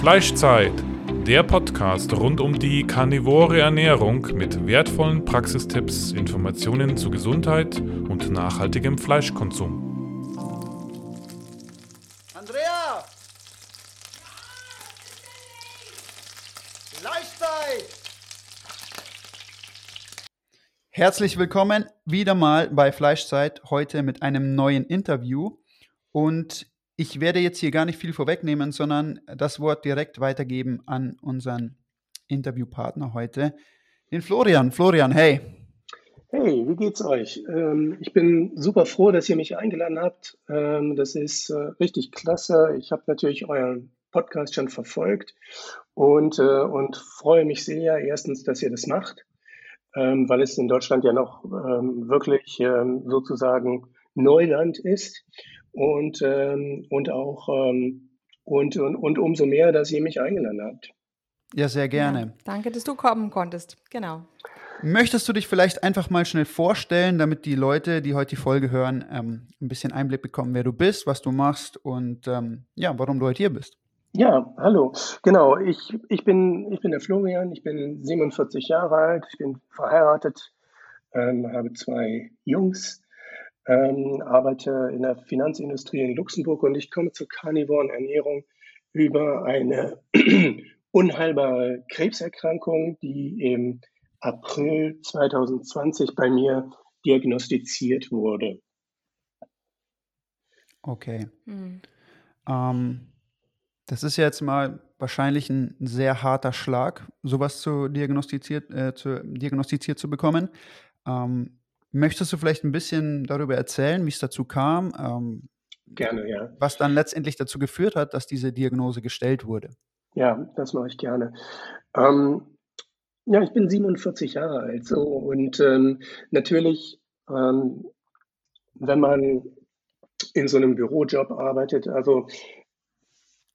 Fleischzeit, der Podcast rund um die karnivore Ernährung mit wertvollen Praxistipps, Informationen zu Gesundheit und nachhaltigem Fleischkonsum. Andrea! Fleischzeit! Herzlich willkommen wieder mal bei Fleischzeit, heute mit einem neuen Interview. Und ich werde jetzt hier gar nicht viel vorwegnehmen, sondern das Wort direkt weitergeben an unseren Interviewpartner heute, den Florian. Florian, hey. Hey, wie geht's euch? Ähm, ich bin super froh, dass ihr mich eingeladen habt. Ähm, das ist äh, richtig klasse. Ich habe natürlich euren Podcast schon verfolgt und, äh, und freue mich sehr, erstens, dass ihr das macht, ähm, weil es in Deutschland ja noch wirklich sozusagen Neuland ist und, ähm, und auch ähm, und, und, und umso mehr, dass ihr mich eingeladen habt. Ja, sehr gerne. Ja, danke, dass du kommen konntest. Genau. Möchtest du dich vielleicht einfach mal schnell vorstellen, damit die Leute, die heute die Folge hören, ähm, ein bisschen Einblick bekommen, wer du bist, was du machst und ähm, ja, warum du heute hier bist? Ja, hallo. Genau, ich, ich, bin, ich bin der Florian, ich bin 47 Jahre alt, ich bin verheiratet, ähm, habe zwei Jungs ähm, arbeite in der Finanzindustrie in Luxemburg und ich komme zur karnivoren Ernährung über eine unheilbare Krebserkrankung, die im April 2020 bei mir diagnostiziert wurde. Okay. Hm. Ähm, das ist jetzt mal wahrscheinlich ein sehr harter Schlag, sowas zu diagnostiziert, äh, zu, diagnostiziert zu bekommen. Ähm, Möchtest du vielleicht ein bisschen darüber erzählen, wie es dazu kam? Ähm, gerne, ja. Was dann letztendlich dazu geführt hat, dass diese Diagnose gestellt wurde? Ja, das mache ich gerne. Ähm, ja, ich bin 47 Jahre alt so und ähm, natürlich, ähm, wenn man in so einem Bürojob arbeitet, also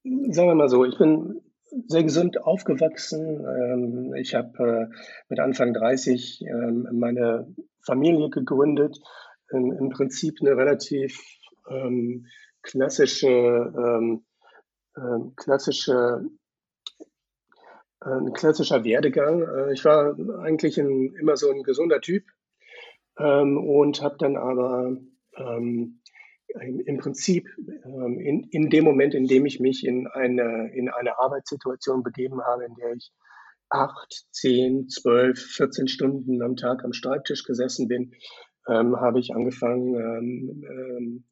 sagen wir mal so, ich bin sehr gesund aufgewachsen. Ähm, ich habe äh, mit Anfang 30 ähm, meine Familie gegründet. In, Im Prinzip eine relativ ähm, klassische, ähm, klassische äh, ein klassischer Werdegang. Äh, ich war eigentlich immer so ein gesunder Typ ähm, und habe dann aber ähm, im Prinzip ähm, in, in dem Moment, in dem ich mich in eine, in eine Arbeitssituation begeben habe, in der ich acht, zehn, zwölf, 14 Stunden am Tag am Schreibtisch gesessen bin, ähm, habe ich angefangen ähm, ähm,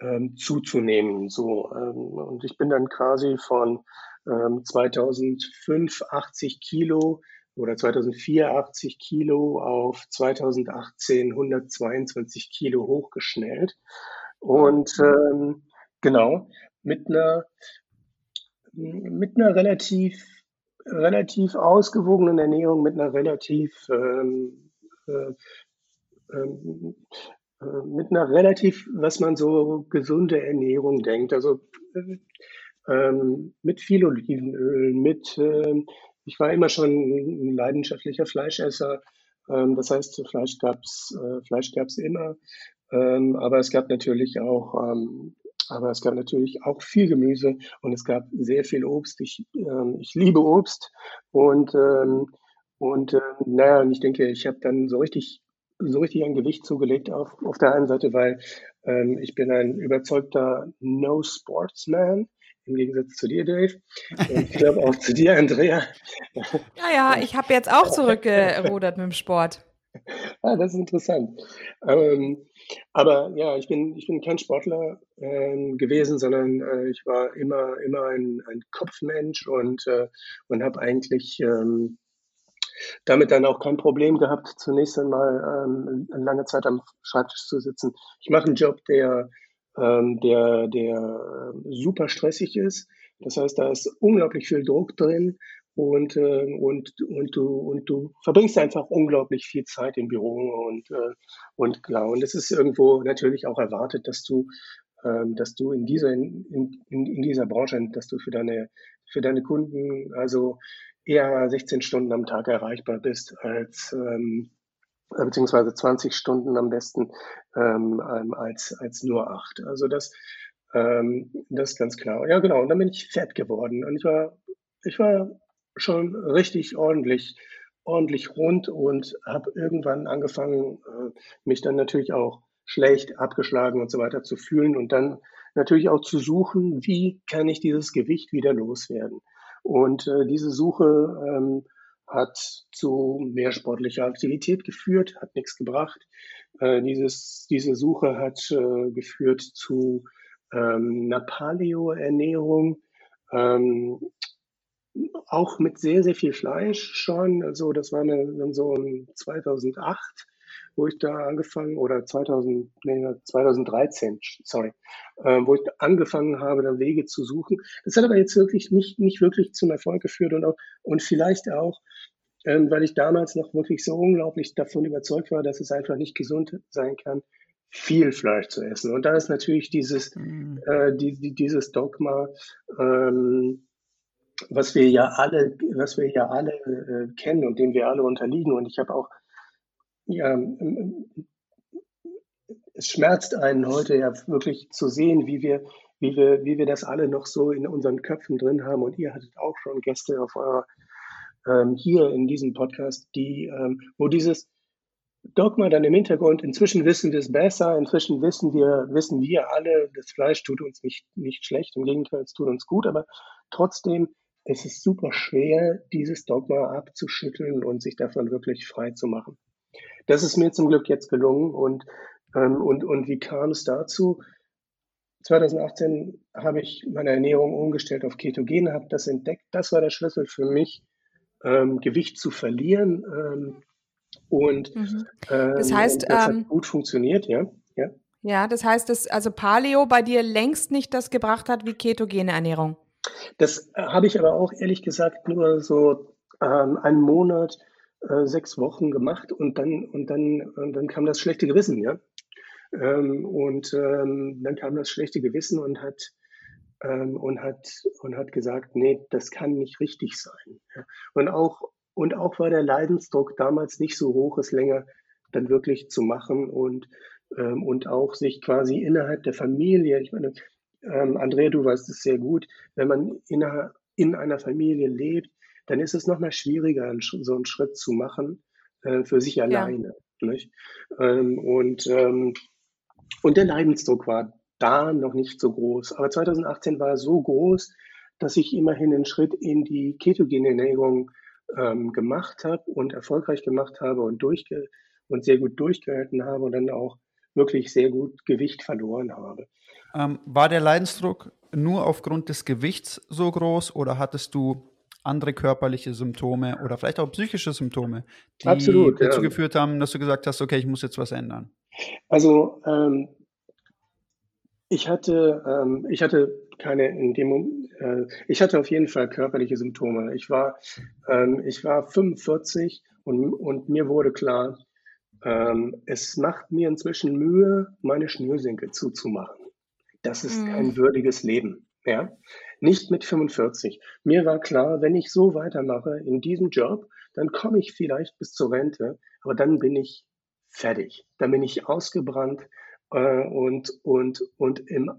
ähm zuzunehmen. So, ähm, und ich bin dann quasi von 2005 80 Kilo oder 2004 80 Kilo auf 2018 122 Kilo hochgeschnellt. Und ähm, genau, mit einer, mit einer relativ relativ ausgewogenen Ernährung mit einer relativ ähm, äh, ähm, äh, mit einer relativ, was man so gesunde Ernährung denkt. Also äh, ähm, mit viel Olivenöl, mit ähm, ich war immer schon ein leidenschaftlicher Fleischesser. Ähm, das heißt, Fleisch gab's äh, Fleisch immer. Ähm, aber es gab natürlich auch ähm, aber es gab natürlich auch viel Gemüse und es gab sehr viel Obst. Ich, ähm, ich liebe Obst und, ähm, und äh, naja, und ich denke, ich habe dann so richtig, so richtig ein Gewicht zugelegt auf, auf der einen Seite, weil ähm, ich bin ein überzeugter No-Sportsman im Gegensatz zu dir, Dave. Und ich glaube auch zu dir, Andrea. Ja, ja, ich habe jetzt auch zurückgerudert mit dem Sport. Ah, das ist interessant. Ähm, aber ja, ich bin, ich bin kein Sportler ähm, gewesen, sondern äh, ich war immer, immer ein, ein Kopfmensch und, äh, und habe eigentlich ähm, damit dann auch kein Problem gehabt, zunächst einmal ähm, eine lange Zeit am Schreibtisch zu sitzen. Ich mache einen Job, der, ähm, der, der super stressig ist. Das heißt, da ist unglaublich viel Druck drin und, äh, und, und, du, und du verbringst einfach unglaublich viel Zeit im Büro und, äh, und klar, und es ist irgendwo natürlich auch erwartet, dass du, ähm, dass du in dieser, in, in, in dieser Branche, dass du für deine, für deine Kunden also eher 16 Stunden am Tag erreichbar bist als, ähm, beziehungsweise 20 Stunden am besten ähm, als, als nur acht. Also das, Ähm, das ist ganz klar. Ja, genau. Und dann bin ich fett geworden. Und ich war, ich war schon richtig ordentlich, ordentlich rund und habe irgendwann angefangen, äh, mich dann natürlich auch schlecht, abgeschlagen und so weiter zu fühlen und dann natürlich auch zu suchen, wie kann ich dieses Gewicht wieder loswerden. Und äh, diese Suche ähm, hat zu mehr sportlicher Aktivität geführt, hat nichts gebracht. Äh, dieses, diese Suche hat äh, geführt zu ähm, einer Paleo-Ernährung, ähm, auch mit sehr, sehr viel Fleisch schon. Also das war dann so 2008, wo ich da angefangen, oder 2000, nee, 2013, sorry, äh, wo ich angefangen habe, dann Wege zu suchen. Das hat aber jetzt wirklich nicht, nicht wirklich zum Erfolg geführt und auch, und vielleicht auch, ähm, weil ich damals noch wirklich so unglaublich davon überzeugt war, dass es einfach nicht gesund sein kann, viel Fleisch zu essen. Und da ist natürlich dieses, mhm. äh, die, die, dieses Dogma, ähm, was wir ja alle, was wir ja alle äh, kennen und dem wir alle unterliegen. Und ich habe auch, ja, es schmerzt einen heute ja wirklich zu sehen, wie wir, wie wir, wie wir das alle noch so in unseren Köpfen drin haben. Und ihr hattet auch schon Gäste auf eurer ähm, hier in diesem Podcast, die, ähm, wo dieses Dogma dann im Hintergrund, inzwischen wissen wir es besser, inzwischen wissen wir, wissen wir alle, das Fleisch tut uns nicht, nicht schlecht, im Gegenteil, es tut uns gut, aber trotzdem es ist super schwer, dieses Dogma abzuschütteln und sich davon wirklich frei zu machen. Das ist mir zum Glück jetzt gelungen und, ähm, und, und wie kam es dazu? 2018 habe ich meine Ernährung umgestellt auf Ketogene, habe das entdeckt. Das war der Schlüssel für mich, ähm, Gewicht zu verlieren. Ähm, und mhm. das ähm, heißt, das hat ähm, gut funktioniert, ja. ja. Ja, das heißt, dass also Paleo bei dir längst nicht das gebracht hat wie ketogene Ernährung. Das äh, habe ich aber auch ehrlich gesagt nur so ähm, einen Monat, äh, sechs Wochen gemacht und dann und dann und dann kam das schlechte Gewissen, ja. Ähm, und ähm, dann kam das schlechte Gewissen und hat ähm, und hat und hat gesagt, nee, das kann nicht richtig sein. Ja? Und auch und auch war der Leidensdruck damals nicht so hoch, es länger dann wirklich zu machen und, ähm, und auch sich quasi innerhalb der Familie, ich meine, ähm, Andrea, du weißt es sehr gut, wenn man in einer, in einer Familie lebt, dann ist es nochmal schwieriger, so einen Schritt zu machen äh, für sich alleine. Ja. Nicht? Ähm, und, ähm, und der Leidensdruck war da noch nicht so groß. Aber 2018 war so groß, dass ich immerhin einen Schritt in die ketogene Ernährung ähm, gemacht habe und erfolgreich gemacht habe und, durchge und sehr gut durchgehalten habe und dann auch wirklich sehr gut Gewicht verloren habe. Ähm, war der Leidensdruck nur aufgrund des Gewichts so groß oder hattest du andere körperliche Symptome oder vielleicht auch psychische Symptome, die Absolut, dazu ja. geführt haben, dass du gesagt hast, okay, ich muss jetzt was ändern? Also ähm, ich hatte, ähm, ich hatte keine in dem, äh, ich hatte auf jeden Fall körperliche Symptome. Ich war, ähm, ich war 45 und, und mir wurde klar, ähm, es macht mir inzwischen Mühe, meine Schnürsenkel zuzumachen. Das ist mhm. kein würdiges Leben. Ja? Nicht mit 45. Mir war klar, wenn ich so weitermache in diesem Job, dann komme ich vielleicht bis zur Rente, aber dann bin ich fertig. Dann bin ich ausgebrannt äh, und, und, und im,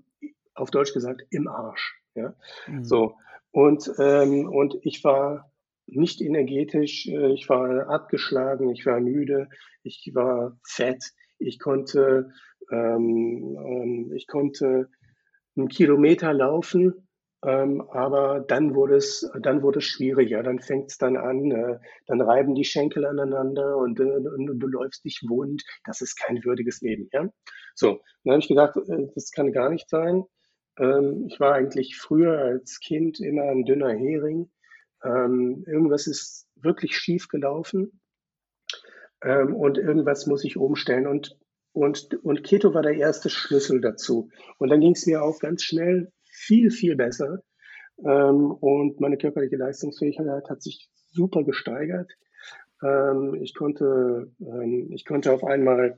auf Deutsch gesagt, im Arsch. Ja? Mhm. So. Und, ähm, und ich war nicht energetisch, äh, ich war abgeschlagen, ich war müde, ich war fett, ich konnte, ähm, ähm, ich konnte einen Kilometer laufen, ähm, aber dann wurde es, dann wurde es schwieriger. Dann fängt es dann an, äh, dann reiben die Schenkel aneinander und, äh, und, du läufst dich wund. Das ist kein würdiges Leben. Ja? So, dann habe ich gedacht, äh, das kann gar nicht sein. Ähm, ich war eigentlich früher als Kind immer ein dünner Hering. Ähm, irgendwas ist wirklich schief gelaufen ähm, und irgendwas muss ich umstellen. Und, und, und Keto war der erste Schlüssel dazu. Und dann ging es mir auch ganz schnell viel, viel besser. Ähm, und meine körperliche Leistungsfähigkeit hat sich super gesteigert. Ähm, ich, konnte, ähm, ich konnte auf einmal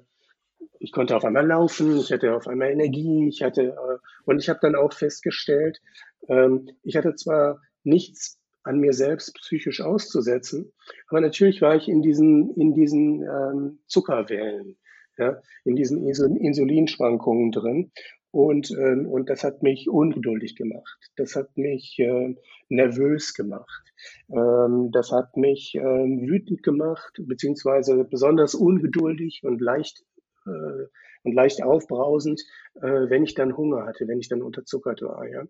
ich konnte auf einmal laufen, ich hatte auf einmal Energie, ich hatte äh, und ich habe dann auch festgestellt, ähm, ich hatte zwar nichts an mir selbst psychisch auszusetzen. Aber natürlich war ich in diesen, in diesen ähm, Zuckerwellen, ja, in diesen Insulinschwankungen drin. Und, ähm, und das hat mich ungeduldig gemacht. Das hat mich äh, nervös gemacht. Ähm, das hat mich ähm, wütend gemacht, beziehungsweise besonders ungeduldig und leicht äh, und leicht aufbrausend, äh, wenn ich dann Hunger hatte, wenn ich dann unterzuckert war. Ja?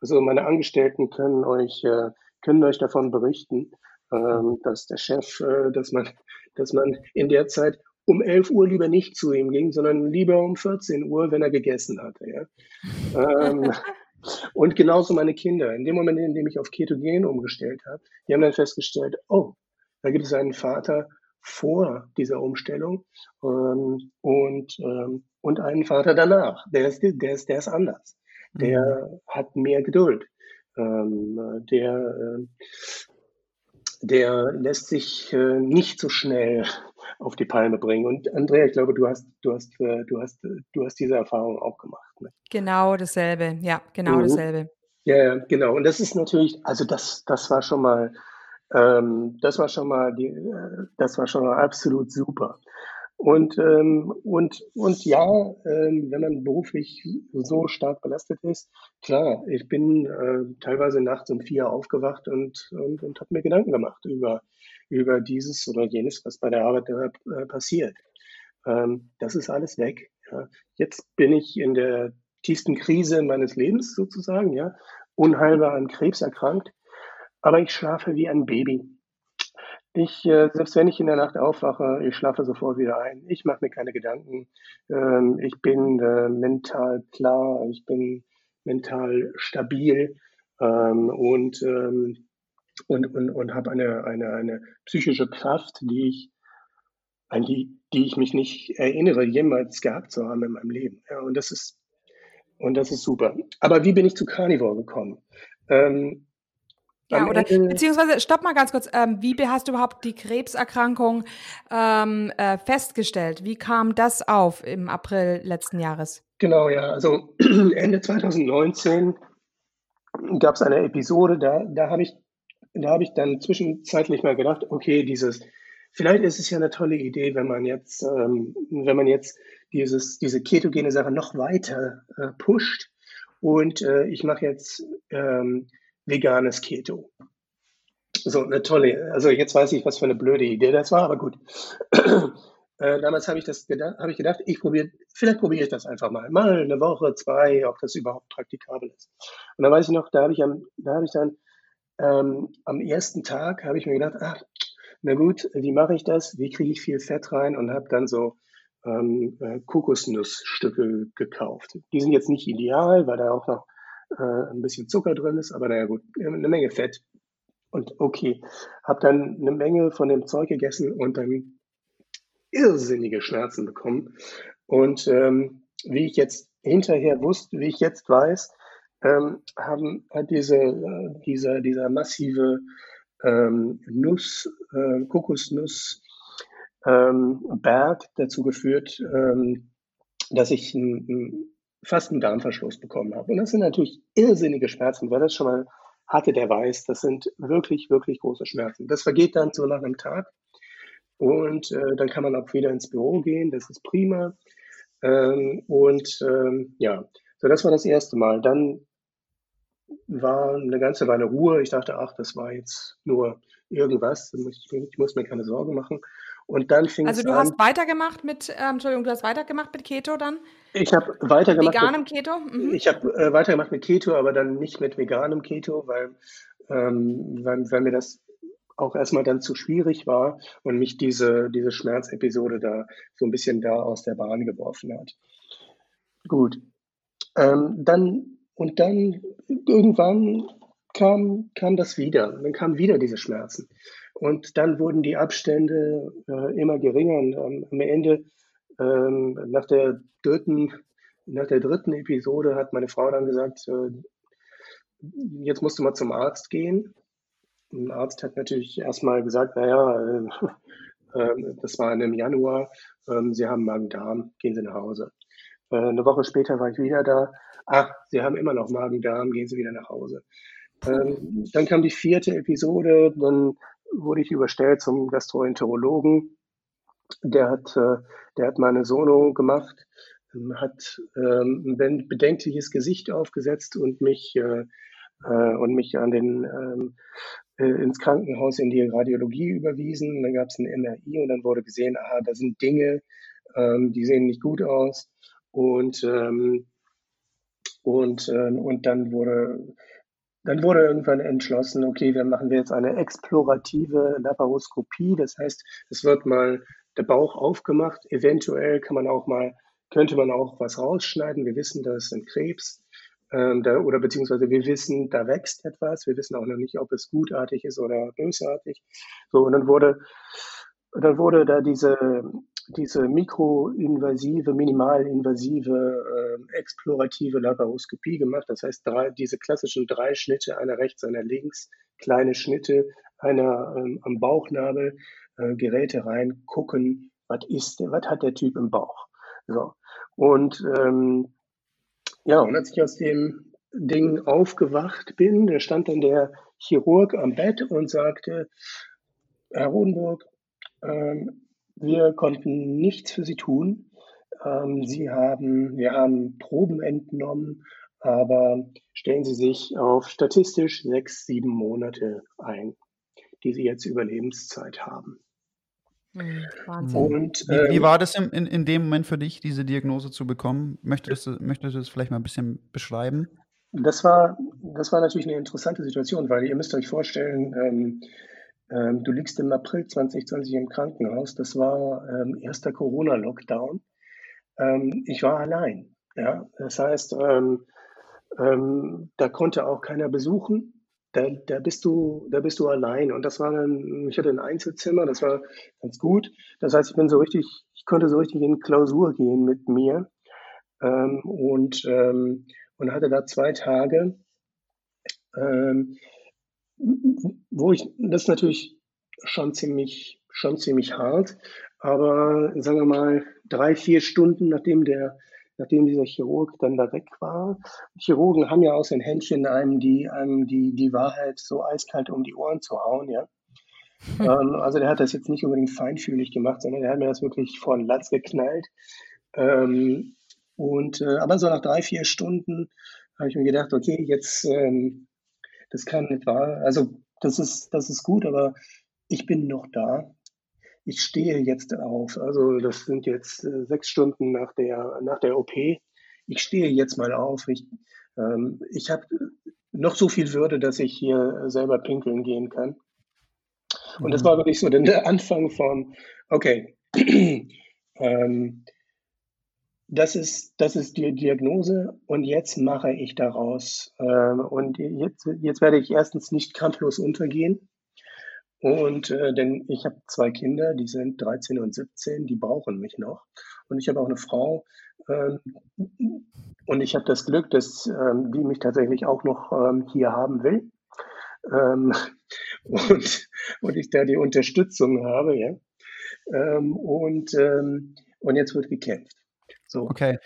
Also meine Angestellten können euch äh, können euch davon berichten, ähm, dass der Chef, äh, dass man, dass man in der Zeit um 11 Uhr lieber nicht zu ihm ging, sondern lieber um 14 Uhr, wenn er gegessen hatte. Ja? ähm, und genauso meine Kinder. In dem Moment, in dem ich auf Ketogen umgestellt habe, die haben dann festgestellt, oh, da gibt es einen Vater vor dieser Umstellung ähm, und, ähm, und einen Vater danach. Der ist, der ist, der ist anders. Der mhm. hat mehr Geduld. Ähm, der, äh, der lässt sich äh, nicht so schnell auf die Palme bringen. Und Andrea, ich glaube, du hast, du hast, äh, du hast, du hast diese Erfahrung auch gemacht. Ne? Genau dasselbe, ja, genau mhm. dasselbe. Ja, genau. Und das ist natürlich, also das, das war schon mal, ähm, das war schon mal, die, das war schon mal absolut super. Und, ähm, und, und ja, ähm, wenn man beruflich so stark belastet ist, klar, ich bin äh, teilweise nachts um vier aufgewacht und, und, und habe mir Gedanken gemacht über, über dieses oder jenes, was bei der Arbeit äh, passiert. Ähm, das ist alles weg. Ja. Jetzt bin ich in der tiefsten Krise meines Lebens sozusagen, ja, unheilbar an Krebs erkrankt, aber ich schlafe wie ein Baby. Ich, äh, selbst wenn ich in der Nacht aufwache, ich schlafe sofort wieder ein. Ich mache mir keine Gedanken. Ähm, ich bin äh, mental klar, ich bin mental stabil ähm, und, ähm, und, und, und habe eine, eine, eine psychische Kraft, die ich, an die, die ich mich nicht erinnere, jemals gehabt zu haben in meinem Leben. Ja, und das ist, und das ist super. Aber wie bin ich zu Carnivore gekommen? Ja, oder beziehungsweise, stopp mal ganz kurz, ähm, wie hast du überhaupt die Krebserkrankung ähm, äh, festgestellt? Wie kam das auf im April letzten Jahres? Genau, ja, also Ende 2019 gab es eine Episode, da, da habe ich, da ich dann zwischenzeitlich mal gedacht, okay, dieses, vielleicht ist es ja eine tolle Idee, wenn man jetzt, ähm, wenn man jetzt dieses, diese ketogene Sache noch weiter äh, pusht und äh, ich mache jetzt ähm, veganes Keto. So, eine tolle, also jetzt weiß ich, was für eine blöde Idee das war, aber gut. Äh, damals habe ich das gedacht, habe ich gedacht, ich probiere, vielleicht probiere ich das einfach mal. Mal eine Woche, zwei, ob das überhaupt praktikabel ist. Und dann weiß ich noch, da habe ich am, da habe ich dann ähm, am ersten Tag habe ich mir gedacht, ach, na gut, wie mache ich das? Wie kriege ich viel Fett rein? Und habe dann so ähm, äh, Kokosnussstücke gekauft. Die sind jetzt nicht ideal, weil da auch noch äh, ein bisschen Zucker drin ist, aber naja gut, eine Menge Fett. Und okay, habe dann eine Menge von dem Zeug gegessen und dann irrsinnige Schmerzen bekommen. Und ähm, wie ich jetzt hinterher wusste, wie ich jetzt weiß, ähm, haben, hat diese, äh, dieser, dieser massive ähm, Nuss, äh, Kokosnuss, ähm, Berg dazu geführt, ähm, dass ich ein, fast einen Darmverschluss bekommen habe. Und das sind natürlich irrsinnige Schmerzen. Wer das schon mal hatte, der weiß, das sind wirklich, wirklich große Schmerzen. Das vergeht dann so nach einem Tag. Und äh, dann kann man auch wieder ins Büro gehen. Das ist prima. Ähm, und ähm, ja, so das war das erste Mal. Dann war eine ganze Weile Ruhe. Ich dachte, ach, das war jetzt nur irgendwas. Ich, ich muss mir keine Sorgen machen. Und dann fing Also du an, hast weitergemacht mit, ähm, Entschuldigung, du hast weitergemacht mit Keto dann? Ich habe weitergemacht. Veganem mit, Keto? Mhm. Ich habe äh, weitergemacht mit Keto, aber dann nicht mit veganem Keto, weil, ähm, weil, weil mir das auch erstmal dann zu schwierig war und mich diese, diese Schmerzepisode da so ein bisschen da aus der Bahn geworfen hat. Gut. Ähm, dann, und dann irgendwann kam, kam das wieder. Dann kamen wieder diese Schmerzen. Und dann wurden die Abstände äh, immer geringer. Und ähm, am Ende, ähm, nach der dritten, nach der dritten Episode hat meine Frau dann gesagt, äh, jetzt musst du mal zum Arzt gehen. Und der Arzt hat natürlich erstmal gesagt, naja, äh, äh, das war im Januar, äh, Sie haben Magen-Darm, gehen Sie nach Hause. Äh, eine Woche später war ich wieder da. Ach, Sie haben immer noch Magen-Darm, gehen Sie wieder nach Hause. Ähm, dann kam die vierte Episode, dann wurde ich überstellt zum Gastroenterologen. Der hat, äh, der hat meine Sono gemacht hat ähm, ein bedenkliches Gesicht aufgesetzt und mich äh, äh, und mich an den ähm, äh, ins Krankenhaus in die Radiologie überwiesen. Dann gab es ein MRI und dann wurde gesehen, aha, da sind Dinge, ähm, die sehen nicht gut aus. Und, ähm, und, ähm, und dann wurde dann wurde irgendwann entschlossen, okay, dann machen wir jetzt eine explorative Laparoskopie. Das heißt, es wird mal der Bauch aufgemacht. Eventuell kann man auch mal, könnte man auch was rausschneiden. Wir wissen, das ein Krebs. Ähm, da, oder beziehungsweise wir wissen, da wächst etwas. Wir wissen auch noch nicht, ob es gutartig ist oder bösartig. So, und dann wurde, dann wurde da diese, diese mikroinvasive, minimalinvasive, äh, explorative Laparoskopie gemacht. Das heißt, drei, diese klassischen drei Schnitte, einer rechts, einer links, kleine Schnitte, einer ähm, am Bauchnabel, äh, Geräte rein, gucken, was ist, was hat der Typ im Bauch. So. Und ähm, ja, und als ich aus dem Ding aufgewacht bin, da stand dann der Chirurg am Bett und sagte, Herr Rodenburg, ähm, wir konnten nichts für Sie tun. Ähm, Sie haben, wir haben Proben entnommen, aber stellen Sie sich auf statistisch sechs, sieben Monate ein, die Sie jetzt Überlebenszeit haben. Hm, Wahnsinn. Und, wie, wie, ähm, war das in, in, in, dem Moment für dich, diese Diagnose zu bekommen? Möchtest du, möchtest du das vielleicht mal ein bisschen beschreiben? Das war, das war natürlich eine interessante Situation, weil ihr müsst euch vorstellen, ähm, ähm, du liegst im April 2020 im Krankenhaus. Das war ähm, erster Corona-Lockdown. Ähm, ich war allein. Ja? Das heißt, ähm, da konnte auch keiner besuchen da, da, bist du, da bist du allein. Und das war dann, ich hatte ein Einzelzimmer, das war ganz gut. Das heißt, ich bin so richtig, ich konnte so richtig in Klausur gehen mit mir ähm, und, ähm, und hatte da zwei Tage, ähm, wo ich, das ist natürlich schon ziemlich, schon ziemlich hart, aber sagen wir mal drei, vier Stunden, nachdem der nachdem dieser Chirurg dann da weg war. Chirurgen haben ja aus den Händchen einem die, einem die, die Wahrheit so eiskalt um die Ohren zu hauen, ja. Hm. Ähm, also der hat das jetzt nicht unbedingt feinfühlig gemacht, sondern der hat mir das wirklich vor den Latz geknallt. Ähm, und äh, aber so nach drei, vier Stunden habe ich mir gedacht, okay, jetzt ähm, das kann nicht wahr. Also das ist, das ist gut, aber ich bin noch da ich stehe jetzt auf. Also das sind jetzt äh, sechs Stunden nach der, nach der OP. Ich stehe jetzt mal auf. Ich, ähm, ich habe noch so viel Würde, dass ich hier selber pinkeln gehen kann. Und das mhm. war wirklich so der Anfang von, okay, ähm, das ist, das ist die Diagnose und jetzt mache ich daraus. Ähm, und jetzt, jetzt werde ich erstens nicht kampflos untergehen. Und äh, denn ich habe zwei Kinder, die sind 13 und 17, die brauchen mich noch. Und ich habe auch eine Frau. Ähm, und ich habe das Glück, dass ähm, die mich tatsächlich auch noch ähm, hier haben will. Ähm, und, und ich da die Unterstützung habe, ja. Ähm, und, ähm, und jetzt wird gekämpft. So. Okay.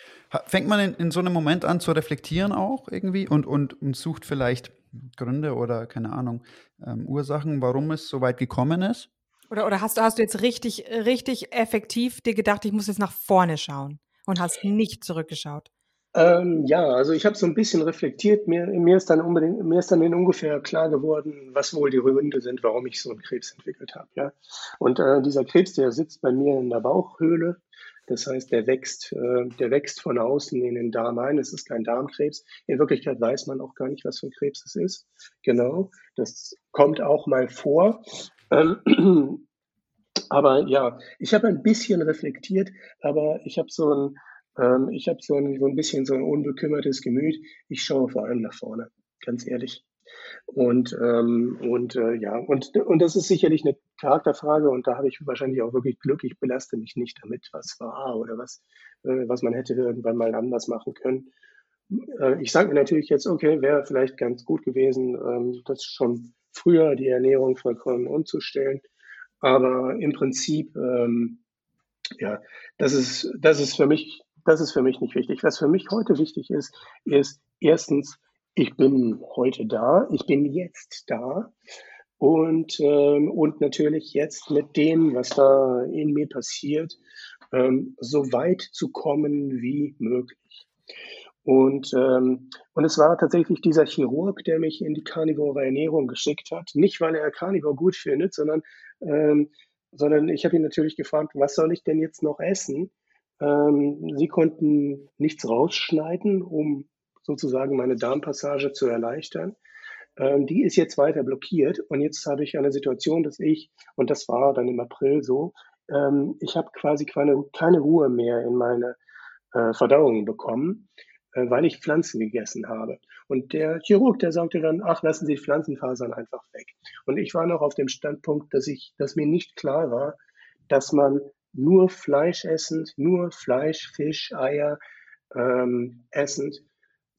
Fängt man in, in so einem Moment an zu reflektieren auch irgendwie und, und, und sucht vielleicht Gründe oder keine Ahnung, ähm, Ursachen, warum es so weit gekommen ist? Oder, oder hast, hast du jetzt richtig, richtig effektiv dir gedacht, ich muss jetzt nach vorne schauen und hast nicht zurückgeschaut? Ähm, ja, also ich habe so ein bisschen reflektiert. Mir, mir, ist dann unbedingt, mir ist dann in ungefähr klar geworden, was wohl die Gründe sind, warum ich so einen Krebs entwickelt habe. Ja? Und äh, dieser Krebs, der sitzt bei mir in der Bauchhöhle das heißt, der wächst, äh, der wächst von außen in den Darm ein. Es ist kein Darmkrebs. In Wirklichkeit weiß man auch gar nicht, was für ein Krebs es ist. Genau. Das kommt auch mal vor. Ähm, aber ja, ich habe ein bisschen reflektiert, aber ich habe so ein, ähm, ich habe so ein, so ein bisschen so ein unbekümmertes Gemüt. Ich schaue vor allem nach vorne, ganz ehrlich. Und, ähm, und äh, ja, und, und das ist sicherlich eine Charakterfrage und da habe ich wahrscheinlich auch wirklich Glück. Ich belaste mich nicht damit, was war oder was, äh, was man hätte irgendwann mal anders machen können. Äh, ich sage mir natürlich jetzt, okay, wäre vielleicht ganz gut gewesen, ähm, das schon früher die Ernährung vollkommen umzustellen. Aber im Prinzip, ähm, ja, das ist, das ist für mich, das ist für mich nicht wichtig. Was für mich heute wichtig ist, ist erstens, ich bin heute da, ich bin jetzt da und, ähm, und natürlich jetzt mit dem, was da in mir passiert ähm, so weit zu kommen wie möglich. Und, ähm, und es war tatsächlich dieser Chirurg, der mich in die karnivore Ernährung geschickt hat. Nicht, weil er Karnivor gut findet, sondern, ähm, sondern ich habe ihn natürlich gefragt, was soll ich denn jetzt noch essen? Ähm, sie konnten nichts rausschneiden, um sozusagen meine Darmpassage zu erleichtern. Ähm, die ist jetzt weiter blockiert und jetzt habe ich eine Situation, dass ich, und das war dann im April so, ähm, ich habe quasi keine, keine Ruhe mehr in meine äh, Verdauung bekommen. Äh, weil ich Pflanzen gegessen habe. Und der Chirurg, der sagte dann, ach, lassen Sie Pflanzenfasern einfach weg. Und ich war noch auf dem Standpunkt, dass ich, dass mir nicht klar war, dass man nur Fleisch essend, nur Fleisch, Fisch, Eier ähm, essend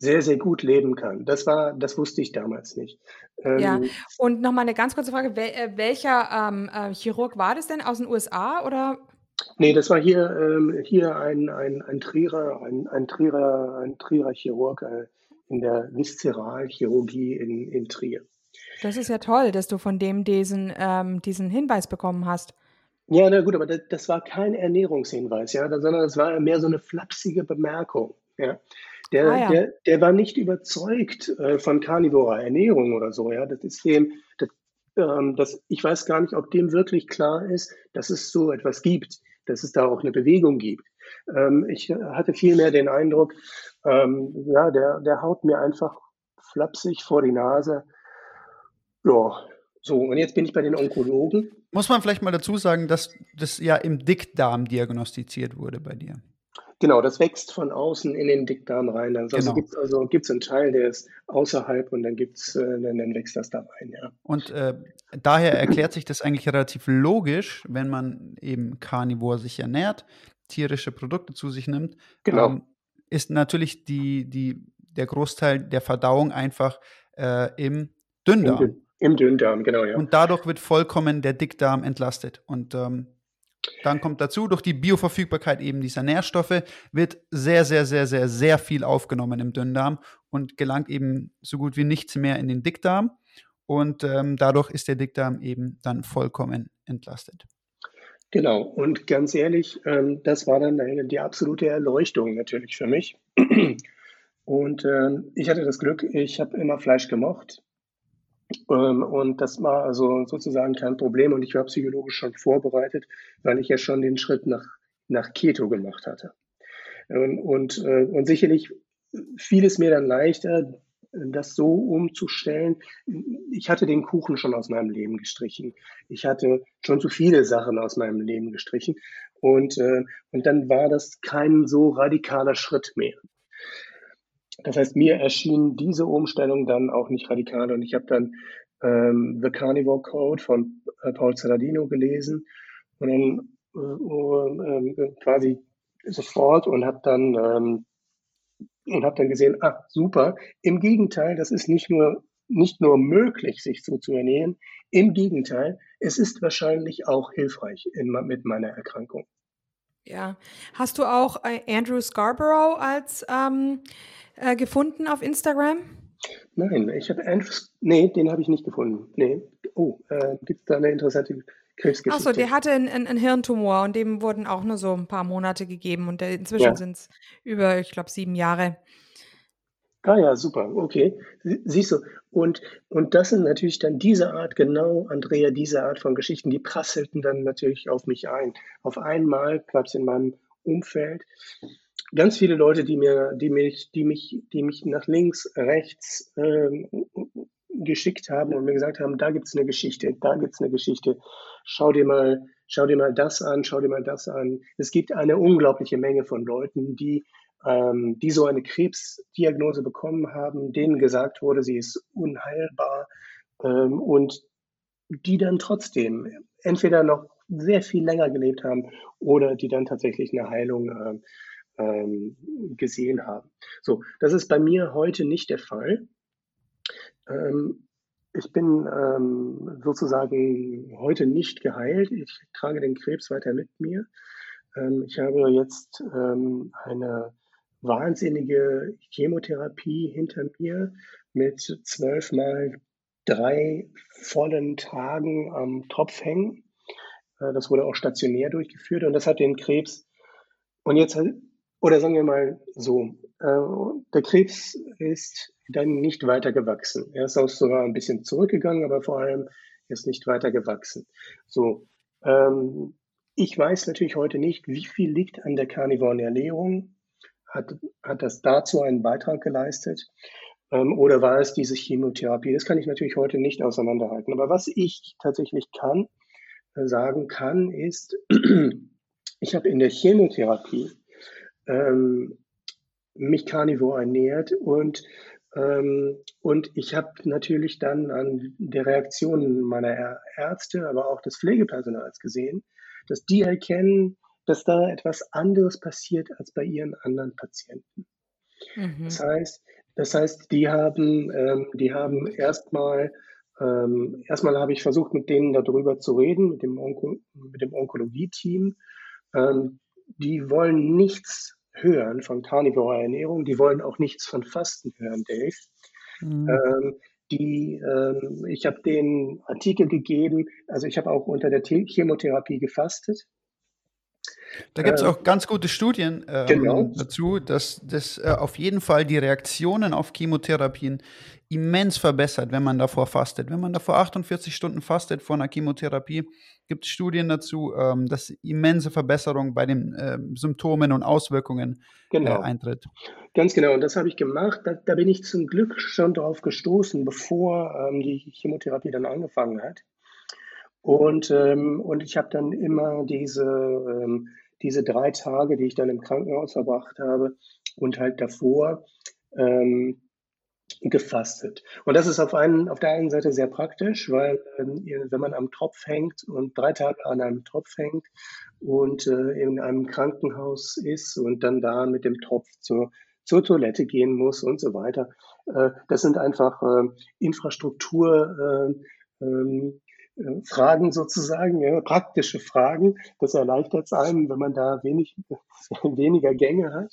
sehr, sehr gut leben kann. Das war, das wusste ich damals nicht. Ähm, ja, und nochmal eine ganz kurze Frage. Wel äh, welcher ähm, äh, Chirurg war das denn aus den USA oder? Nee, das war hier, ähm, hier ein, ein, ein Trierer, ein, ein Trierer, ein Trierer Chirurg äh, in der Viszeralchirurgie in, in Trier. Das ist ja toll, dass du von dem diesen, ähm, diesen Hinweis bekommen hast. Ja, na gut, aber das, das war kein Ernährungshinweis, ja, sondern das war mehr so eine flapsige Bemerkung. Ja. Der, ah, ja. der, der war nicht überzeugt äh, von karnivorer Ernährung oder so, ja. Das ist dem, das, ähm, das, ich weiß gar nicht, ob dem wirklich klar ist, dass es so etwas gibt dass es da auch eine Bewegung gibt. Ähm, ich hatte vielmehr den Eindruck, ähm, ja, der, der haut mir einfach flapsig vor die Nase. Ja, so, und jetzt bin ich bei den Onkologen. Muss man vielleicht mal dazu sagen, dass das ja im Dickdarm diagnostiziert wurde bei dir? Genau, das wächst von außen in den Dickdarm rein. Also genau. gibt es also gibt's einen Teil, der ist außerhalb und dann gibt's, äh, dann, dann wächst das da rein, ja. Und äh, daher erklärt sich das eigentlich relativ logisch, wenn man eben Carnivore sich ernährt, tierische Produkte zu sich nimmt. Genau. Ähm, ist natürlich die, die, der Großteil der Verdauung einfach äh, im Dünndarm. Im, Im, Dünndarm, genau, ja. Und dadurch wird vollkommen der Dickdarm entlastet. Und ähm, dann kommt dazu, durch die Bioverfügbarkeit eben dieser Nährstoffe wird sehr, sehr, sehr, sehr, sehr viel aufgenommen im Dünndarm und gelangt eben so gut wie nichts mehr in den Dickdarm. Und ähm, dadurch ist der Dickdarm eben dann vollkommen entlastet. Genau, und ganz ehrlich, ähm, das war dann die absolute Erleuchtung natürlich für mich. Und ähm, ich hatte das Glück, ich habe immer Fleisch gemocht. Ähm, und das war also sozusagen kein Problem und ich war psychologisch schon vorbereitet, weil ich ja schon den Schritt nach, nach Keto gemacht hatte. Und, und, äh, und sicherlich fiel es mir dann leichter, das so umzustellen. Ich hatte den Kuchen schon aus meinem Leben gestrichen. Ich hatte schon zu viele Sachen aus meinem Leben gestrichen. Und, äh, und dann war das kein so radikaler Schritt mehr. Das heißt, mir erschien diese Umstellung dann auch nicht radikal und ich habe dann ähm, The Carnivore Code von äh, Paul Saladino gelesen und dann äh, äh, quasi sofort und habe dann ähm, und habe dann gesehen, ah super. Im Gegenteil, das ist nicht nur nicht nur möglich, sich so zu ernähren. Im Gegenteil, es ist wahrscheinlich auch hilfreich in, mit meiner Erkrankung. Ja, hast du auch äh, Andrew Scarborough als ähm, äh, gefunden auf Instagram? Nein, ich habe Andrew, nee, den habe ich nicht gefunden. Nee. Oh, äh, gibt es da eine interessante Krebsgeschichte? Achso, der hatte einen, einen, Hirntumor und dem wurden auch nur so ein paar Monate gegeben und inzwischen ja. sind es über, ich glaube, sieben Jahre. Ah ja, super, okay. Siehst du, und, und das sind natürlich dann diese Art, genau, Andrea, diese Art von Geschichten, die prasselten dann natürlich auf mich ein. Auf einmal gab es in meinem Umfeld ganz viele Leute, die mir, die mich, die mich, die mich nach links, rechts ähm, geschickt haben und mir gesagt haben, da gibt's eine Geschichte, da gibt's eine Geschichte. Schau dir mal, schau dir mal das an, schau dir mal das an. Es gibt eine unglaubliche Menge von Leuten, die ähm, die so eine Krebsdiagnose bekommen haben, denen gesagt wurde, sie ist unheilbar ähm, und die dann trotzdem entweder noch sehr viel länger gelebt haben oder die dann tatsächlich eine Heilung äh, ähm, gesehen haben. So, das ist bei mir heute nicht der Fall. Ähm, ich bin ähm, sozusagen heute nicht geheilt. Ich trage den Krebs weiter mit mir. Ähm, ich habe jetzt ähm, eine wahnsinnige Chemotherapie hinter mir mit zwölf mal drei vollen Tagen am Tropf hängen. Äh, das wurde auch stationär durchgeführt und das hat den Krebs und jetzt, oder sagen wir mal so, äh, der Krebs ist dann nicht weiter gewachsen. Er ist auch sogar ein bisschen zurückgegangen, aber vor allem ist nicht weiter gewachsen. So, ähm, ich weiß natürlich heute nicht, wie viel liegt an der karnivoren Ernährung. Hat, hat das dazu einen Beitrag geleistet? Ähm, oder war es diese Chemotherapie? Das kann ich natürlich heute nicht auseinanderhalten. Aber was ich tatsächlich kann, äh, sagen kann, ist, ich habe in der Chemotherapie ähm, mich karnivor ernährt und ähm, und ich habe natürlich dann an der Reaktion meiner Ärzte, aber auch des Pflegepersonals gesehen, dass die erkennen, dass da etwas anderes passiert als bei ihren anderen Patienten. Mhm. Das heißt, das heißt, die haben, ähm, die haben erstmal, ähm, erstmal habe ich versucht, mit denen darüber zu reden, mit dem, Onko mit dem Onkologie-Team. Ähm, die wollen nichts hören von karnivorer Ernährung, die wollen auch nichts von Fasten hören, Dave. Mhm. Ähm, die, ähm, ich habe den Artikel gegeben, also ich habe auch unter der Chemotherapie gefastet. Da gibt es äh, auch ganz gute Studien ähm, genau. dazu, dass das äh, auf jeden Fall die Reaktionen auf Chemotherapien immens verbessert, wenn man davor fastet. Wenn man davor 48 Stunden fastet vor einer Chemotherapie, gibt es Studien dazu, ähm, dass immense Verbesserung bei den ähm, Symptomen und Auswirkungen äh, genau. äh, eintritt. Ganz genau, und das habe ich gemacht. Da, da, bin ich zum Glück schon drauf gestoßen, bevor ähm, die Chemotherapie dann angefangen hat. Und, ähm, und ich habe dann immer diese, ähm, diese drei Tage, die ich dann im Krankenhaus verbracht habe und halt davor ähm, gefastet. Und das ist auf, einen, auf der einen Seite sehr praktisch, weil ähm, wenn man am Tropf hängt und drei Tage an einem Tropf hängt und äh, in einem Krankenhaus ist und dann da mit dem Tropf zur, zur Toilette gehen muss und so weiter, äh, das sind einfach äh, Infrastruktur. Äh, Fragen sozusagen, ja, praktische Fragen. Das erleichtert es einem, wenn man da wenig, weniger Gänge hat.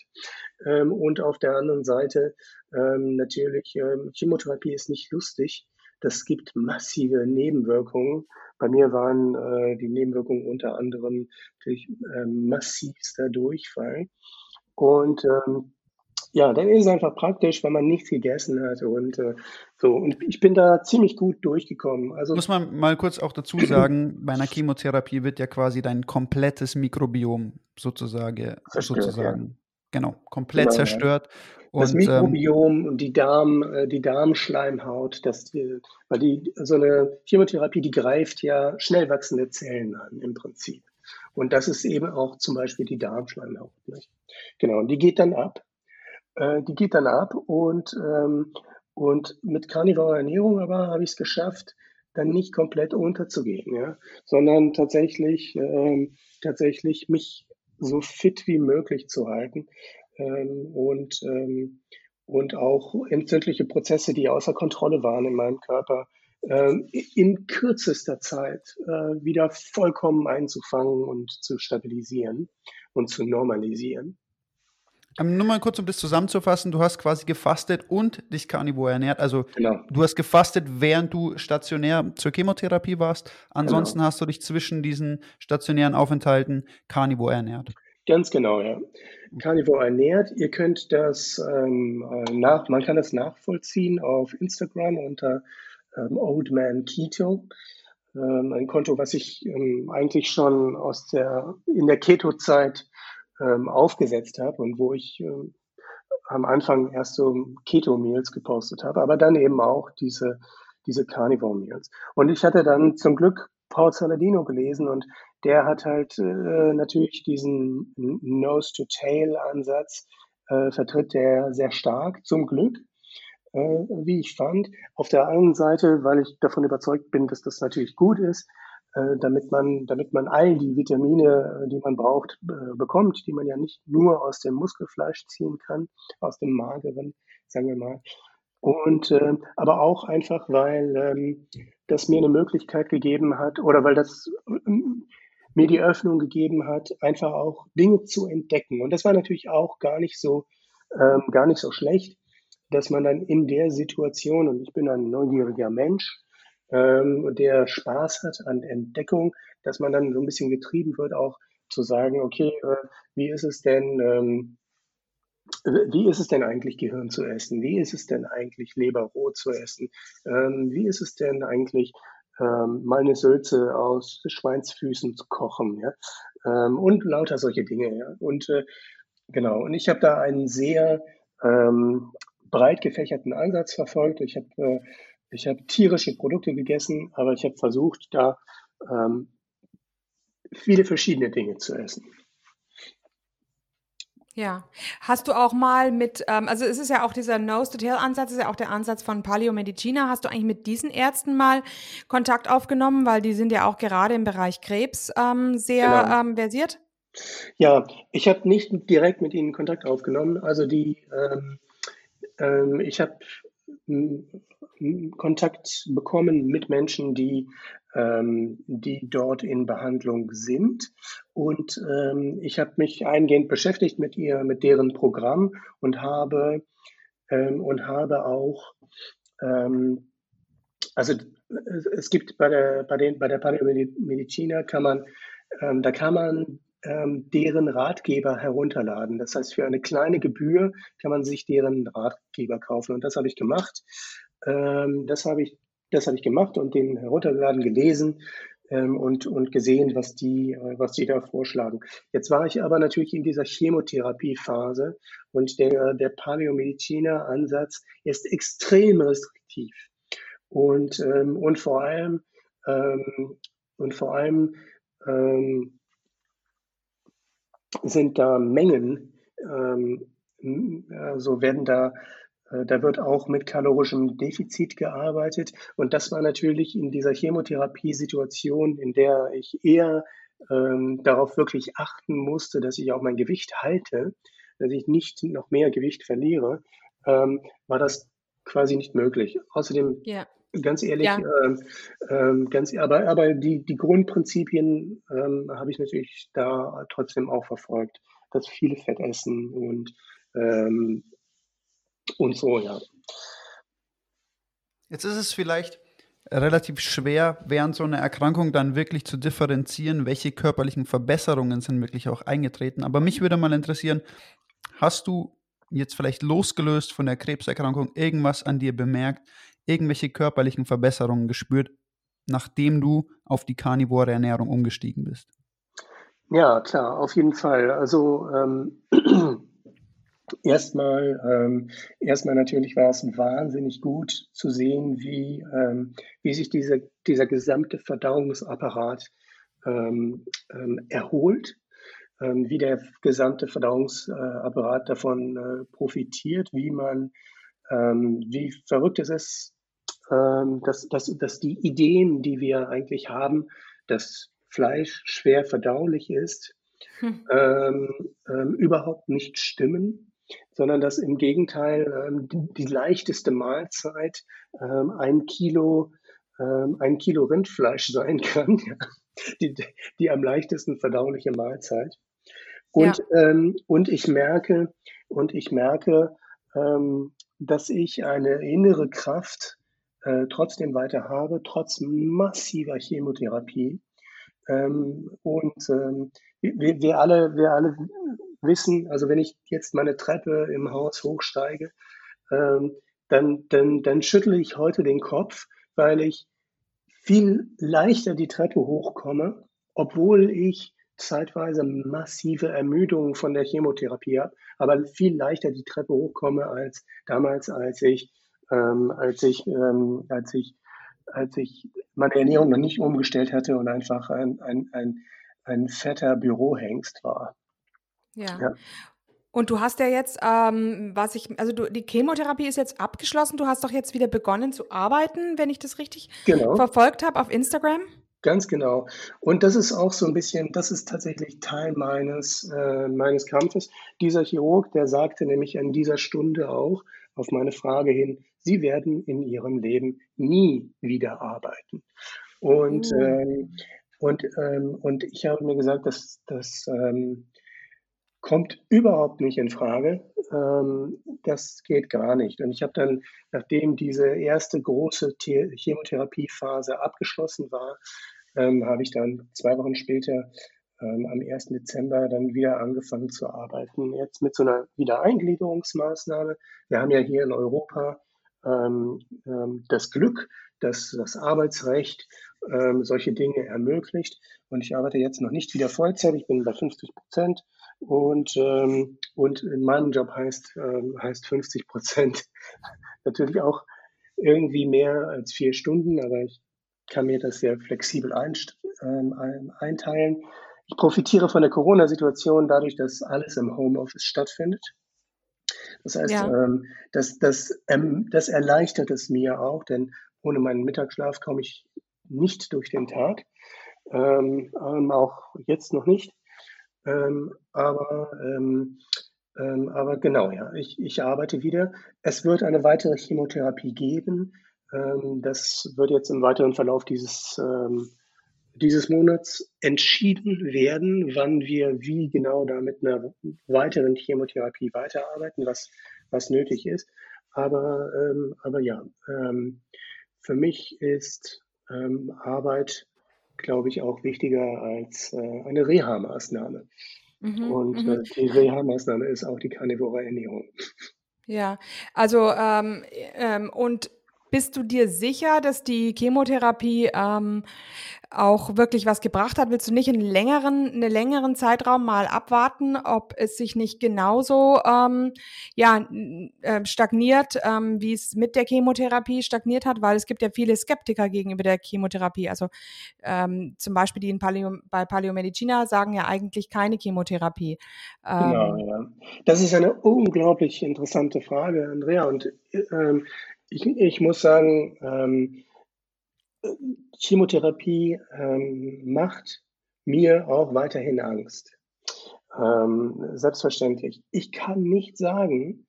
Ähm, und auf der anderen Seite ähm, natürlich, ähm, Chemotherapie ist nicht lustig. Das gibt massive Nebenwirkungen. Bei mir waren äh, die Nebenwirkungen unter anderem natürlich äh, massivster Durchfall. Und ähm, ja, dann ist es einfach praktisch, wenn man nichts gegessen hat und äh, so. Und ich bin da ziemlich gut durchgekommen. Also muss man mal kurz auch dazu sagen, bei einer Chemotherapie wird ja quasi dein komplettes Mikrobiom sozusagen, zerstört, sozusagen ja. genau komplett genau, zerstört. Ja. Das und, ähm, Mikrobiom und die Darm, äh, die Darmschleimhaut, das, weil die so eine Chemotherapie, die greift ja schnell wachsende Zellen an im Prinzip. Und das ist eben auch zum Beispiel die Darmschleimhaut. Nicht? Genau, und die geht dann ab äh, die geht dann ab und, ähm, und mit karnivorer Ernährung aber habe ich es geschafft, dann nicht komplett unterzugehen, ja, sondern tatsächlich, ähm, tatsächlich mich so fit wie möglich zu halten ähm, und, ähm, und auch entzündliche Prozesse, die außer Kontrolle waren in meinem Körper, ähm, in kürzester Zeit äh, wieder vollkommen einzufangen und zu stabilisieren und zu normalisieren. Ähm, nur mal kurz, um das zusammenzufassen, du hast quasi gefastet und dich Carnivore ernährt. Also genau. du hast gefastet, während du stationär zur Chemotherapie warst. Ansonsten genau. hast du dich zwischen diesen stationären Aufenthalten Carnivore ernährt. Ganz genau, ja. Carnivore ernährt. Ihr könnt das ähm, nach, man kann das nachvollziehen auf Instagram unter ähm, Old Man Keto. Ähm, ein Konto, was ich ähm, eigentlich schon aus der in der Keto-Zeit ähm, aufgesetzt habe und wo ich ähm, am Anfang erst so Keto-Meals gepostet habe, aber dann eben auch diese, diese Carnivore-Meals. Und ich hatte dann zum Glück Paul Saladino gelesen und der hat halt äh, natürlich diesen Nose-to-Tail-Ansatz, äh, vertritt der sehr stark, zum Glück, äh, wie ich fand. Auf der einen Seite, weil ich davon überzeugt bin, dass das natürlich gut ist, äh, damit man, damit man all die Vitamine, äh, die man braucht, bekommt, die man ja nicht nur aus dem Muskelfleisch ziehen kann, aus dem mageren, sagen wir mal. Und äh, aber auch einfach, weil ähm, das mir eine Möglichkeit gegeben hat oder weil das äh, mir die Öffnung gegeben hat, einfach auch Dinge zu entdecken. Und das war natürlich auch gar nicht so, ähm, gar nicht so schlecht, dass man dann in der Situation, und ich bin ein neugieriger Mensch, ähm, der Spaß hat an Entdeckung, dass man dann so ein bisschen getrieben wird, auch zu sagen, okay, äh, wie ist es denn, ähm, wie ist es denn eigentlich Gehirn zu essen? Wie ist es denn eigentlich Leber roh zu essen? Ähm, wie ist es denn eigentlich ähm, mal eine Sülze aus Schweinsfüßen zu kochen? Ja? Ähm, und lauter solche Dinge. Ja? Und äh, genau, und ich habe da einen sehr ähm, breit gefächerten Ansatz verfolgt. Ich habe äh, ich hab tierische Produkte gegessen, aber ich habe versucht, da ähm, viele verschiedene Dinge zu essen. Ja. Hast du auch mal mit, ähm, also es ist ja auch dieser Nose-to-Tail-Ansatz, ist ja auch der Ansatz von Paleomedicina. Hast du eigentlich mit diesen Ärzten mal Kontakt aufgenommen, weil die sind ja auch gerade im Bereich Krebs ähm, sehr genau. ähm, versiert? Ja, ich habe nicht direkt mit ihnen Kontakt aufgenommen. Also die, ähm, ähm, ich habe Kontakt bekommen mit Menschen, die ähm, die dort in Behandlung sind. Und ähm, ich habe mich eingehend beschäftigt mit ihr, mit deren Programm und habe ähm, und habe auch ähm, also es gibt bei der bei den bei der Paläomediziner kann man ähm, da kann man ähm, deren Ratgeber herunterladen. Das heißt, für eine kleine Gebühr kann man sich deren Ratgeber kaufen. Und das habe ich gemacht. Ähm, das habe ich das habe ich gemacht und den heruntergeladen, gelesen ähm, und, und gesehen, was die, äh, was die da vorschlagen. Jetzt war ich aber natürlich in dieser Chemotherapiephase und der, der Paläomediziner-Ansatz ist extrem restriktiv. Und, ähm, und vor allem, ähm, und vor allem ähm, sind da Mengen, ähm, also werden da da wird auch mit kalorischem Defizit gearbeitet. Und das war natürlich in dieser Chemotherapie-Situation, in der ich eher ähm, darauf wirklich achten musste, dass ich auch mein Gewicht halte, dass ich nicht noch mehr Gewicht verliere, ähm, war das quasi nicht möglich. Außerdem, ja. ganz ehrlich, ja. ähm, ähm ganz, aber, aber die, die Grundprinzipien ähm, habe ich natürlich da trotzdem auch verfolgt. Das viele Fett essen und ähm, und so, ja. Jetzt ist es vielleicht relativ schwer, während so einer Erkrankung dann wirklich zu differenzieren, welche körperlichen Verbesserungen sind wirklich auch eingetreten. Aber mich würde mal interessieren, hast du jetzt vielleicht losgelöst von der Krebserkrankung irgendwas an dir bemerkt, irgendwelche körperlichen Verbesserungen gespürt, nachdem du auf die karnivore Ernährung umgestiegen bist? Ja, klar, auf jeden Fall. Also ähm, Erstmal, ähm, erstmal natürlich war es wahnsinnig gut zu sehen, wie, ähm, wie sich diese, dieser gesamte Verdauungsapparat ähm, ähm, erholt, ähm, wie der gesamte Verdauungsapparat davon äh, profitiert, wie man, ähm, wie verrückt es ist, ähm, dass, dass, dass die Ideen, die wir eigentlich haben, dass Fleisch schwer verdaulich ist, hm. ähm, ähm, überhaupt nicht stimmen sondern dass im Gegenteil ähm, die, die, leichteste Mahlzeit ähm, ein Kilo ähm, ein Kilo Rindfleisch sein kann, die, die am leichtesten verdauliche Mahlzeit. Und, ja. ähm, und ich merke, und ich merke, ähm, dass ich eine innere Kraft äh, trotzdem weiter habe, trotz massiver Chemotherapie. Ähm, und ähm, wir, wir, alle, wir alle wissen, also wenn ich jetzt meine Treppe im Haus hochsteige, ähm, dann, dann, dann schüttle ich heute den Kopf, weil ich viel leichter die Treppe hochkomme, obwohl ich zeitweise massive Ermüdung von der Chemotherapie habe, aber viel leichter die Treppe hochkomme als damals, als ich, ähm, als ich, ähm, als ich, als ich meine Ernährung noch nicht umgestellt hatte und einfach ein, ein, ein, ein fetter Bürohengst war. Ja. ja. Und du hast ja jetzt, ähm, was ich, also du, die Chemotherapie ist jetzt abgeschlossen. Du hast doch jetzt wieder begonnen zu arbeiten, wenn ich das richtig genau. verfolgt habe auf Instagram. Ganz genau. Und das ist auch so ein bisschen, das ist tatsächlich Teil meines, äh, meines Kampfes. Dieser Chirurg, der sagte nämlich an dieser Stunde auch auf meine Frage hin, Sie werden in Ihrem Leben nie wieder arbeiten. Und, mhm. ähm, und, ähm, und ich habe mir gesagt, dass, dass ähm, kommt überhaupt nicht in Frage. Ähm, das geht gar nicht. Und ich habe dann, nachdem diese erste große The Chemotherapiephase abgeschlossen war, ähm, habe ich dann zwei Wochen später ähm, am 1. Dezember dann wieder angefangen zu arbeiten. Jetzt mit so einer Wiedereingliederungsmaßnahme. Wir haben ja hier in Europa ähm, ähm, das Glück, dass das Arbeitsrecht ähm, solche Dinge ermöglicht. Und ich arbeite jetzt noch nicht wieder Vollzeit, ich bin bei 50 Prozent. Und, ähm, und in meinem Job heißt, ähm, heißt 50 Prozent natürlich auch irgendwie mehr als vier Stunden, aber ich kann mir das sehr flexibel ähm, einteilen. Ich profitiere von der Corona-Situation dadurch, dass alles im Homeoffice stattfindet. Das heißt, ja. ähm, das, das, ähm, das erleichtert es mir auch, denn ohne meinen Mittagsschlaf komme ich nicht durch den Tag, ähm, ähm auch jetzt noch nicht. Ähm, aber, ähm, aber genau, ja, ich, ich arbeite wieder. Es wird eine weitere Chemotherapie geben. das wird jetzt im weiteren Verlauf dieses dieses Monats entschieden werden, wann wir wie genau da mit einer weiteren Chemotherapie weiterarbeiten, was, was nötig ist. Aber, ähm, aber ja, ähm, für mich ist ähm, Arbeit, glaube ich, auch wichtiger als äh, eine Reha-Maßnahme. Mhm, Und mhm. äh, die Reha-Maßnahme ist auch die karnivore Ernährung. Ja, also ähm, ähm, und bist du dir sicher, dass die Chemotherapie ähm, auch wirklich was gebracht hat? Willst du nicht einen längeren, einen längeren Zeitraum mal abwarten, ob es sich nicht genauso ähm, ja, äh, stagniert, ähm, wie es mit der Chemotherapie stagniert hat? Weil es gibt ja viele Skeptiker gegenüber der Chemotherapie. Also ähm, zum Beispiel die in Paleo, bei Paleomedicina sagen ja eigentlich keine Chemotherapie. Genau, ähm, ja. Das ist eine unglaublich interessante Frage, Andrea. Und ähm, ich, ich muss sagen, ähm, Chemotherapie ähm, macht mir auch weiterhin Angst. Ähm, selbstverständlich. Ich kann nicht sagen,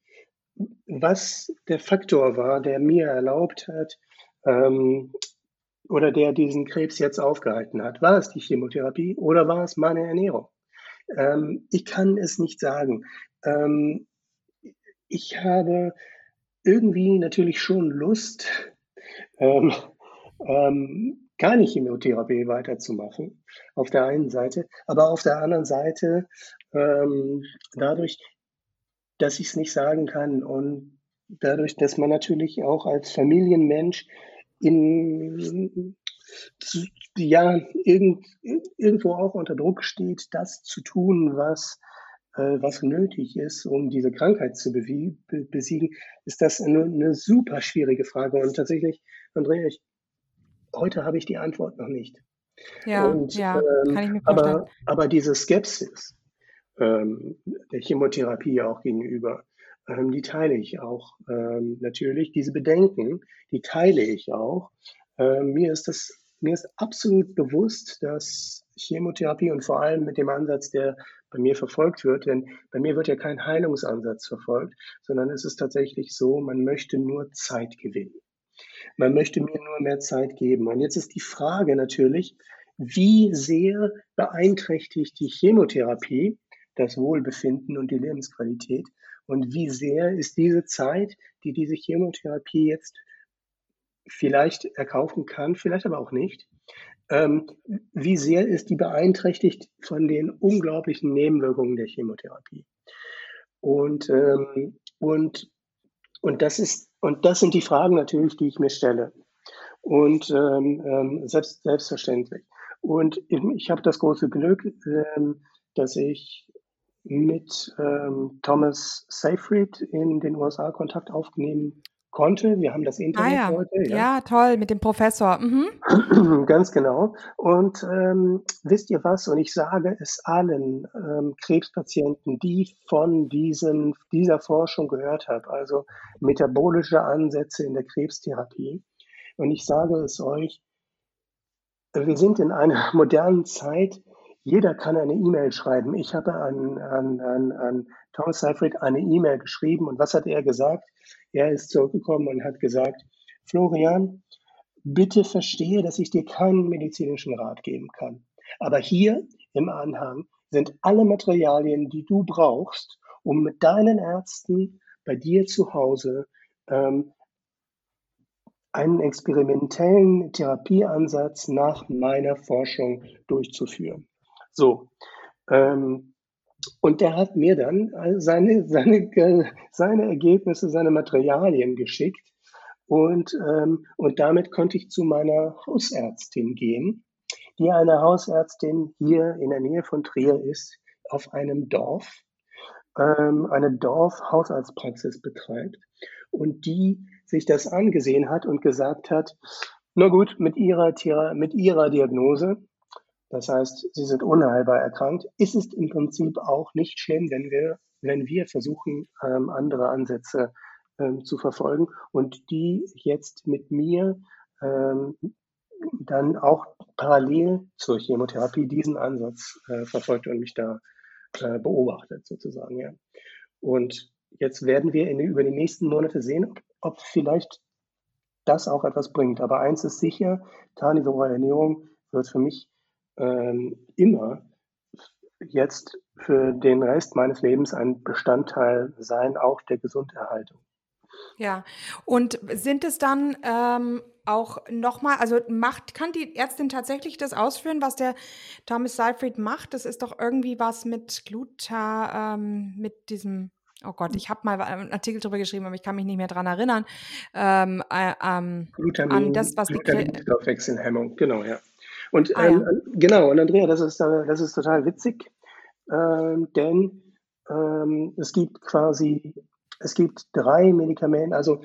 was der Faktor war, der mir erlaubt hat ähm, oder der diesen Krebs jetzt aufgehalten hat. War es die Chemotherapie oder war es meine Ernährung? Ähm, ich kann es nicht sagen. Ähm, ich habe irgendwie natürlich schon Lust, ähm, gar nicht Chemotherapie weiterzumachen, auf der einen Seite, aber auf der anderen Seite ähm, dadurch, dass ich es nicht sagen kann und dadurch, dass man natürlich auch als Familienmensch in ja, irgend, irgendwo auch unter Druck steht, das zu tun, was, äh, was nötig ist, um diese Krankheit zu besiegen, ist das eine, eine super schwierige Frage. Und tatsächlich, Andrea, ich heute habe ich die Antwort noch nicht. Ja, und, ja ähm, kann ich mir vorstellen. Aber, aber diese Skepsis ähm, der Chemotherapie auch gegenüber, ähm, die teile ich auch ähm, natürlich. Diese Bedenken, die teile ich auch. Ähm, mir ist das mir ist absolut bewusst, dass Chemotherapie und vor allem mit dem Ansatz, der bei mir verfolgt wird, denn bei mir wird ja kein Heilungsansatz verfolgt, sondern es ist tatsächlich so, man möchte nur Zeit gewinnen. Man möchte mir nur mehr Zeit geben. Und jetzt ist die Frage natürlich, wie sehr beeinträchtigt die Chemotherapie das Wohlbefinden und die Lebensqualität? Und wie sehr ist diese Zeit, die diese Chemotherapie jetzt vielleicht erkaufen kann, vielleicht aber auch nicht, ähm, wie sehr ist die beeinträchtigt von den unglaublichen Nebenwirkungen der Chemotherapie? Und, ähm, und, und das ist und das sind die Fragen natürlich, die ich mir stelle. Und ähm, ähm, selbst, selbstverständlich. Und ich habe das große Glück, ähm, dass ich mit ähm, Thomas Seyfried in den USA Kontakt aufnehmen konnte. Wir haben das Internet ah, ja. heute. Ja. ja. toll, mit dem Professor. Mhm. Ganz genau. Und ähm, wisst ihr was? Und ich sage es allen ähm, Krebspatienten, die von diesem, dieser Forschung gehört haben, also metabolische Ansätze in der Krebstherapie. Und ich sage es euch, wir sind in einer modernen Zeit, jeder kann eine E-Mail schreiben. Ich habe an, an, an, an Thomas Seyfried eine E-Mail geschrieben und was hat er gesagt? Er ist zurückgekommen und hat gesagt, Florian, bitte verstehe, dass ich dir keinen medizinischen Rat geben kann. Aber hier im Anhang sind alle Materialien, die du brauchst, um mit deinen Ärzten bei dir zu Hause ähm, einen experimentellen Therapieansatz nach meiner Forschung durchzuführen. So. Ähm, und der hat mir dann seine, seine, seine Ergebnisse, seine Materialien geschickt. Und, ähm, und damit konnte ich zu meiner Hausärztin gehen, die eine Hausärztin hier in der Nähe von Trier ist, auf einem Dorf, ähm, eine Dorfhausarztpraxis betreibt und die sich das angesehen hat und gesagt hat, na gut, mit ihrer, mit ihrer Diagnose, das heißt, sie sind unheilbar erkrankt, ist es im Prinzip auch nicht schlimm, wenn wir, wenn wir versuchen, ähm, andere Ansätze ähm, zu verfolgen und die jetzt mit mir ähm, dann auch parallel zur Chemotherapie diesen Ansatz äh, verfolgt und mich da äh, beobachtet sozusagen. Ja. Und jetzt werden wir in, über die nächsten Monate sehen, ob, vielleicht das auch etwas bringt. Aber eins ist sicher, karnivore Ernährung wird für mich ähm, immer jetzt für den Rest meines Lebens ein Bestandteil sein, auch der Gesunderhaltung. Ja, und sind es dann ähm, auch nochmal, also macht, kann die Ärztin tatsächlich das ausführen, was der Thomas Seyfried macht? Das ist doch irgendwie was mit Gluta, ähm, mit diesem Oh Gott, ich habe mal einen Artikel darüber geschrieben, aber ich kann mich nicht mehr daran erinnern. Ähm, äh, ähm, Glutamin, an das, was Glutaminstoffwechselhemmung, genau, ja. Und ah, ähm, ja. genau, und Andrea, das ist, äh, das ist total witzig, ähm, denn ähm, es gibt quasi, es gibt drei Medikamente, also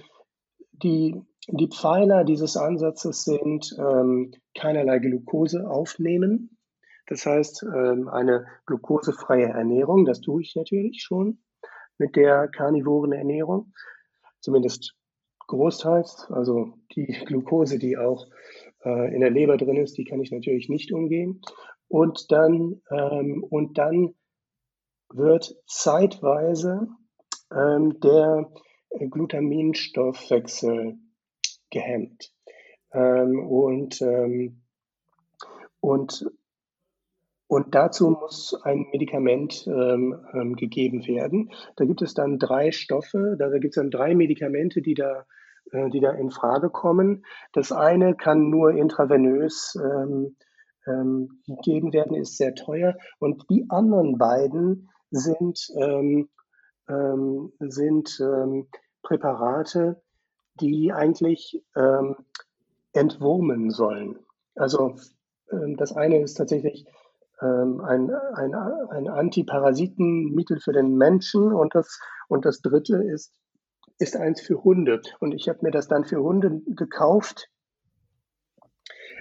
die, die Pfeiler dieses Ansatzes sind ähm, keinerlei Glucose aufnehmen. Das heißt, ähm, eine glukosefreie Ernährung, das tue ich natürlich schon mit der karnivoren Ernährung, zumindest großteils. Also die Glucose, die auch in der Leber drin ist, die kann ich natürlich nicht umgehen. Und dann, ähm, und dann wird zeitweise ähm, der Glutaminstoffwechsel gehemmt. Ähm, und, ähm, und und dazu muss ein Medikament ähm, ähm, gegeben werden. Da gibt es dann drei Stoffe, da, da gibt es dann drei Medikamente, die da, äh, die da in Frage kommen. Das eine kann nur intravenös ähm, ähm, gegeben werden, ist sehr teuer. Und die anderen beiden sind, ähm, ähm, sind Präparate, die eigentlich entwurmen sollen. Also das eine ist tatsächlich ähm, ein, ein, ein Antiparasitenmittel für den Menschen und das, und das dritte ist, ist eins für Hunde. Und ich habe mir das dann für Hunde gekauft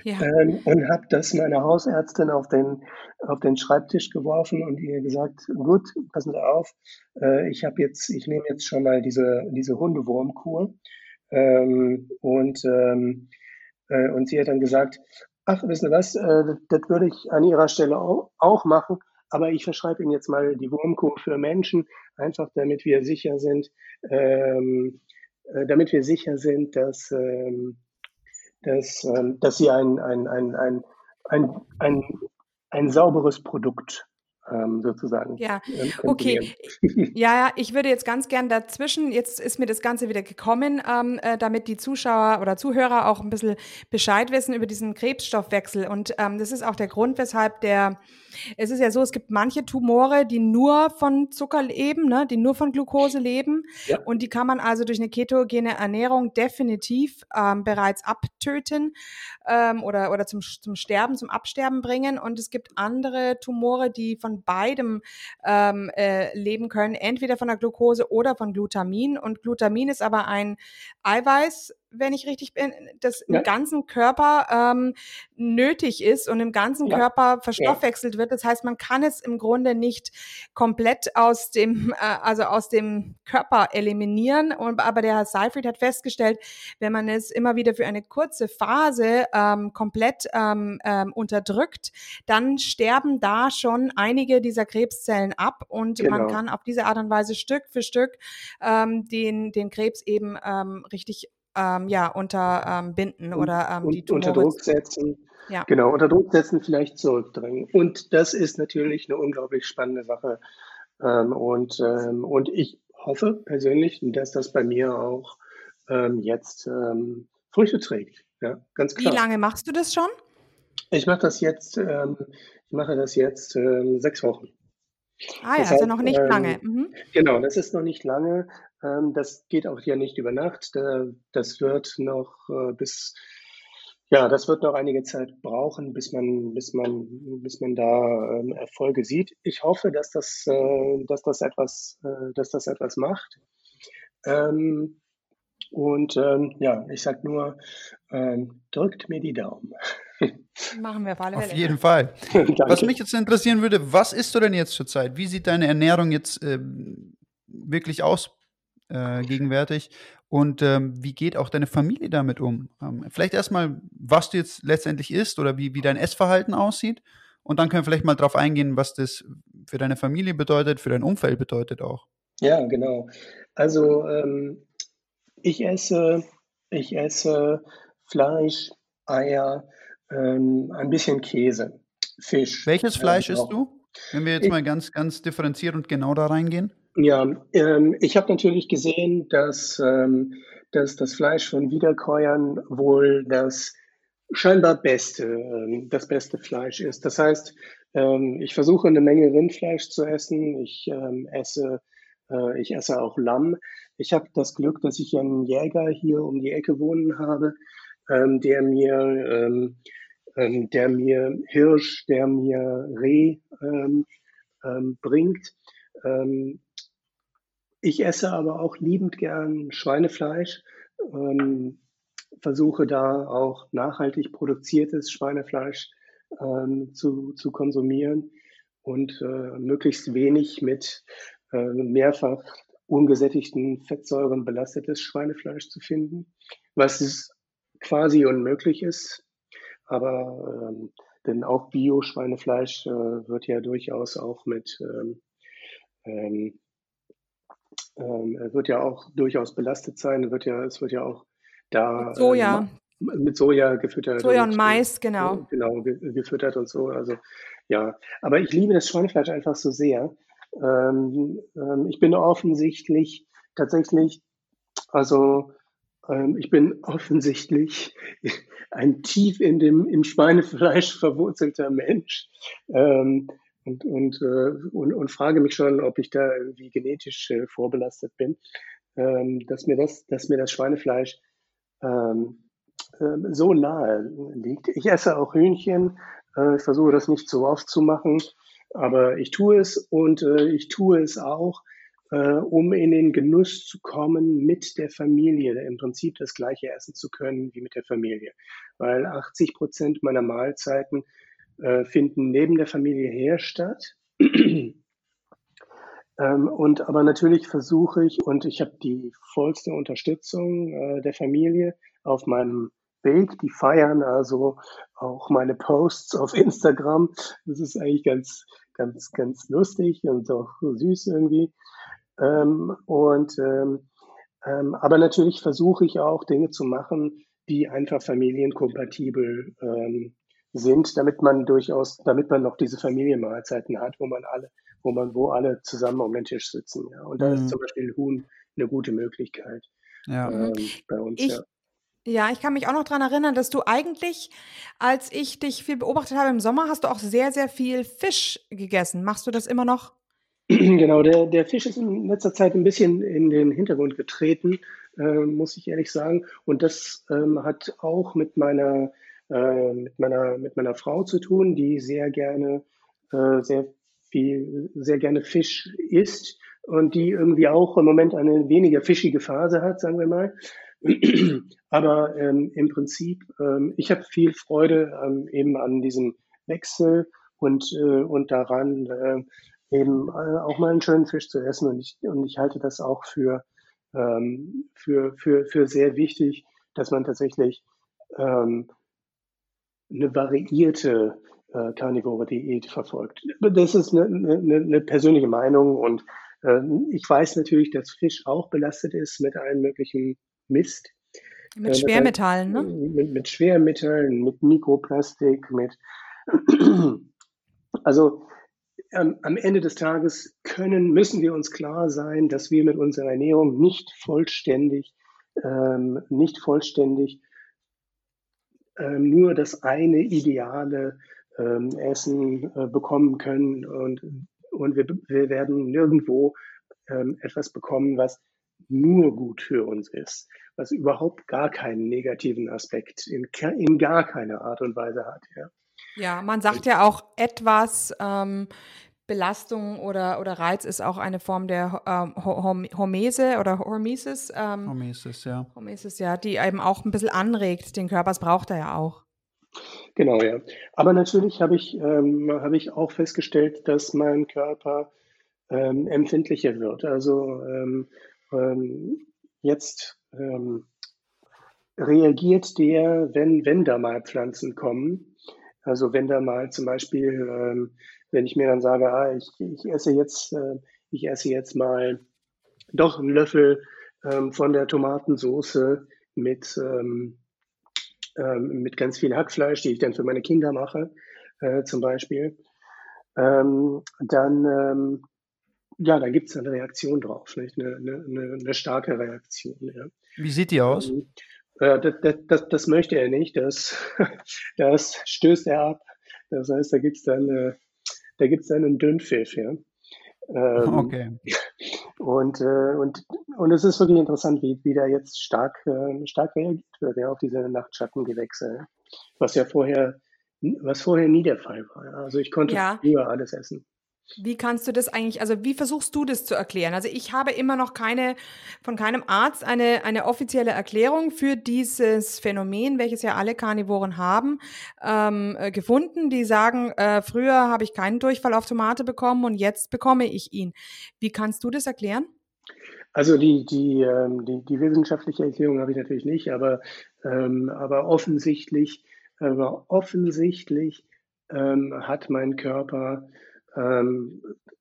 ja. ähm, und habe das meiner Hausärztin auf den, auf den Schreibtisch geworfen und ihr gesagt, gut, passen Sie auf, äh, ich habe jetzt, ich nehme jetzt schon mal diese, diese Hundewurmkur. Ähm, und, ähm, äh, und sie hat dann gesagt, ach, wissen Sie was, äh, das würde ich an Ihrer Stelle auch machen, aber ich verschreibe Ihnen jetzt mal die Wurmkur für Menschen, einfach damit wir sicher sind, ähm, äh, damit wir sicher sind, dass, ähm, dass, ähm, dass Sie ein, ein, ein, ein, ein, ein, ein sauberes Produkt sozusagen. Ja, ähm, okay. ja, ja, ich würde jetzt ganz gern dazwischen, jetzt ist mir das Ganze wieder gekommen, ähm, äh, damit die Zuschauer oder Zuhörer auch ein bisschen Bescheid wissen über diesen Krebsstoffwechsel. Und ähm, das ist auch der Grund, weshalb der es ist ja so, es gibt manche Tumore, die nur von Zucker leben, ne, die nur von Glucose leben. Ja. Und die kann man also durch eine ketogene Ernährung definitiv ähm, bereits abtöten ähm, oder, oder zum, zum Sterben, zum Absterben bringen. Und es gibt andere Tumore, die von beidem ähm, äh, leben können, entweder von der Glucose oder von Glutamin. Und Glutamin ist aber ein Eiweiß, wenn ich richtig bin, das ja. im ganzen Körper ähm, nötig ist und im ganzen ja. Körper verstoffwechselt ja. wird. Das heißt, man kann es im Grunde nicht komplett aus dem, äh, also aus dem Körper eliminieren. Und, aber der Herr Seyfried hat festgestellt, wenn man es immer wieder für eine kurze Phase ähm, komplett ähm, ähm, unterdrückt, dann sterben da schon einige dieser Krebszellen ab und genau. man kann auf diese Art und Weise Stück für Stück ähm, den, den Krebs eben ähm, richtig ähm, ja, unterbinden ähm, oder ähm, die Tumore unter Druck setzen. Ja. Genau, unter Druck setzen, vielleicht zurückdrängen. Und das ist natürlich eine unglaublich spannende Sache. Ähm, und, ähm, und ich hoffe persönlich, dass das bei mir auch ähm, jetzt Früchte trägt. Ja, ganz klar. Wie lange machst du das schon? Ich mache das jetzt, ich mache das jetzt sechs Wochen. Ah ja, das also noch nicht ähm, lange. Mhm. Genau, das ist noch nicht lange. Ähm, das geht auch ja nicht über Nacht. Das wird noch äh, bis ja, das wird noch einige Zeit brauchen, bis man, bis man, bis man da ähm, Erfolge sieht. Ich hoffe, dass das, äh, dass das etwas, äh, dass das etwas macht. Ähm, und ähm, ja, ich sag nur, ähm, drückt mir die Daumen. Machen wir auf alle Fälle. Auf jeden Fall. was mich jetzt interessieren würde, was isst du denn jetzt zurzeit? Wie sieht deine Ernährung jetzt äh, wirklich aus äh, gegenwärtig? Und ähm, wie geht auch deine Familie damit um? Ähm, vielleicht erstmal, was du jetzt letztendlich isst oder wie, wie dein Essverhalten aussieht. Und dann können wir vielleicht mal darauf eingehen, was das für deine Familie bedeutet, für dein Umfeld bedeutet auch. Ja, genau. Also ähm, ich esse, ich esse Fleisch, Eier, ähm, ein bisschen Käse, Fisch. Welches Fleisch isst du? Wenn wir jetzt ich, mal ganz, ganz differenziert und genau da reingehen. Ja, ähm, ich habe natürlich gesehen, dass, ähm, dass das Fleisch von Wiederkäuern wohl das scheinbar beste, ähm, das beste Fleisch ist. Das heißt, ähm, ich versuche eine Menge Rindfleisch zu essen. Ich ähm, esse, äh, ich esse auch Lamm. Ich habe das Glück, dass ich einen Jäger hier um die Ecke wohnen habe, ähm, der mir, ähm, ähm, der mir Hirsch, der mir Reh ähm, ähm, bringt. Ähm, ich esse aber auch liebend gern Schweinefleisch, ähm, versuche da auch nachhaltig produziertes Schweinefleisch ähm, zu, zu konsumieren und äh, möglichst wenig mit äh, mehrfach ungesättigten Fettsäuren belastetes Schweinefleisch zu finden, was quasi unmöglich ist. Aber ähm, denn auch Bio-Schweinefleisch äh, wird ja durchaus auch mit ähm, ähm, ähm, wird ja auch durchaus belastet sein, wird ja, es wird ja auch da mit Soja. Ähm, mit Soja gefüttert. Soja und, und Mais, genau. Genau, gefüttert und so. Also ja, aber ich liebe das Schweinefleisch einfach so sehr. Ähm, ähm, ich bin offensichtlich tatsächlich, also ich bin offensichtlich ein tief in dem im Schweinefleisch verwurzelter Mensch. Ähm, und, und, äh, und, und frage mich schon, ob ich da irgendwie genetisch äh, vorbelastet bin, ähm, dass, mir das, dass mir das Schweinefleisch ähm, so nahe liegt. Ich esse auch Hühnchen, äh, ich versuche das nicht so oft zu machen, aber ich tue es und ich tue es auch, äh, um in den Genuss zu kommen, mit der Familie im Prinzip das gleiche essen zu können wie mit der Familie. Weil 80 Prozent meiner Mahlzeiten äh, finden neben der Familie her statt. ähm, und aber natürlich versuche ich, und ich habe die vollste Unterstützung äh, der Familie auf meinem Weg. Die feiern also auch meine Posts auf Instagram. Das ist eigentlich ganz, ganz, ganz lustig und auch süß irgendwie. Ähm, und ähm, ähm, aber natürlich versuche ich auch Dinge zu machen, die einfach familienkompatibel ähm, sind, damit man durchaus, damit man noch diese Familienmahlzeiten hat, wo man alle, wo man, wo alle zusammen um den Tisch sitzen. Ja. Und da mhm. ist zum Beispiel Huhn eine gute Möglichkeit ja. ähm, bei uns. Ich, ja. Ja, ich kann mich auch noch daran erinnern, dass du eigentlich, als ich dich viel beobachtet habe im Sommer, hast du auch sehr, sehr viel Fisch gegessen. Machst du das immer noch? Genau, der, der Fisch ist in letzter Zeit ein bisschen in den Hintergrund getreten, äh, muss ich ehrlich sagen. Und das ähm, hat auch mit meiner äh, mit, meiner, mit meiner Frau zu tun, die sehr gerne, äh, sehr viel, sehr gerne Fisch isst und die irgendwie auch im Moment eine weniger fischige Phase hat, sagen wir mal. Aber ähm, im Prinzip, ähm, ich habe viel Freude ähm, eben an diesem Wechsel und, äh, und daran, äh, eben äh, auch mal einen schönen Fisch zu essen. Und ich, und ich halte das auch für, ähm, für, für, für sehr wichtig, dass man tatsächlich ähm, eine variierte äh, karnivore Diät verfolgt. Das ist eine, eine, eine persönliche Meinung und äh, ich weiß natürlich, dass Fisch auch belastet ist mit allen möglichen Mist. Mit äh, Schwermetallen, ne? Mit, mit Schwermetallen, mit Mikroplastik, mit also ähm, am Ende des Tages können, müssen wir uns klar sein, dass wir mit unserer Ernährung nicht vollständig, ähm, nicht vollständig ähm, nur das eine ideale ähm, Essen äh, bekommen können und, und wir, wir werden nirgendwo ähm, etwas bekommen, was nur gut für uns ist, was überhaupt gar keinen negativen Aspekt in, in gar keiner Art und Weise hat. Ja, ja man sagt ja auch etwas, ähm, Belastung oder, oder Reiz ist auch eine Form der ähm, Hormese oder Hormesis. Ähm, Hormesis, ja. Hormesis, ja, die eben auch ein bisschen anregt. Den Körper, das braucht er ja auch. Genau, ja. Aber natürlich habe ich, ähm, habe ich auch festgestellt, dass mein Körper ähm, empfindlicher wird. Also ähm, ähm, jetzt ähm, reagiert der, wenn, wenn da mal Pflanzen kommen. Also wenn da mal zum Beispiel, ähm, wenn ich mir dann sage, ah, ich, ich esse jetzt, äh, ich esse jetzt mal doch einen Löffel ähm, von der Tomatensoße mit, ähm, ähm, mit ganz viel Hackfleisch, die ich dann für meine Kinder mache, äh, zum Beispiel, ähm, dann, ähm, ja, da gibt es eine Reaktion drauf, nicht? Eine, eine, eine starke Reaktion. Ja. Wie sieht die aus? Äh, das, das, das, möchte er nicht, das, das stößt er ab. Das heißt, da gibt es dann, äh, da gibt's dann einen Dünnpfiff. Ja. Ähm, okay. Und, äh, und, und es ist wirklich interessant, wie, wie da jetzt stark, stark reagiert wird ja, auf diese Nachtschattengewächse, was ja vorher, was vorher nie der Fall war. Also ich konnte ja. früher alles essen. Wie kannst du das eigentlich, also wie versuchst du das zu erklären? Also ich habe immer noch keine, von keinem Arzt eine, eine offizielle Erklärung für dieses Phänomen, welches ja alle Karnivoren haben, ähm, äh, gefunden, die sagen, äh, früher habe ich keinen Durchfall auf Tomate bekommen und jetzt bekomme ich ihn. Wie kannst du das erklären? Also die, die, ähm, die, die wissenschaftliche Erklärung habe ich natürlich nicht, aber, ähm, aber offensichtlich, aber offensichtlich ähm, hat mein Körper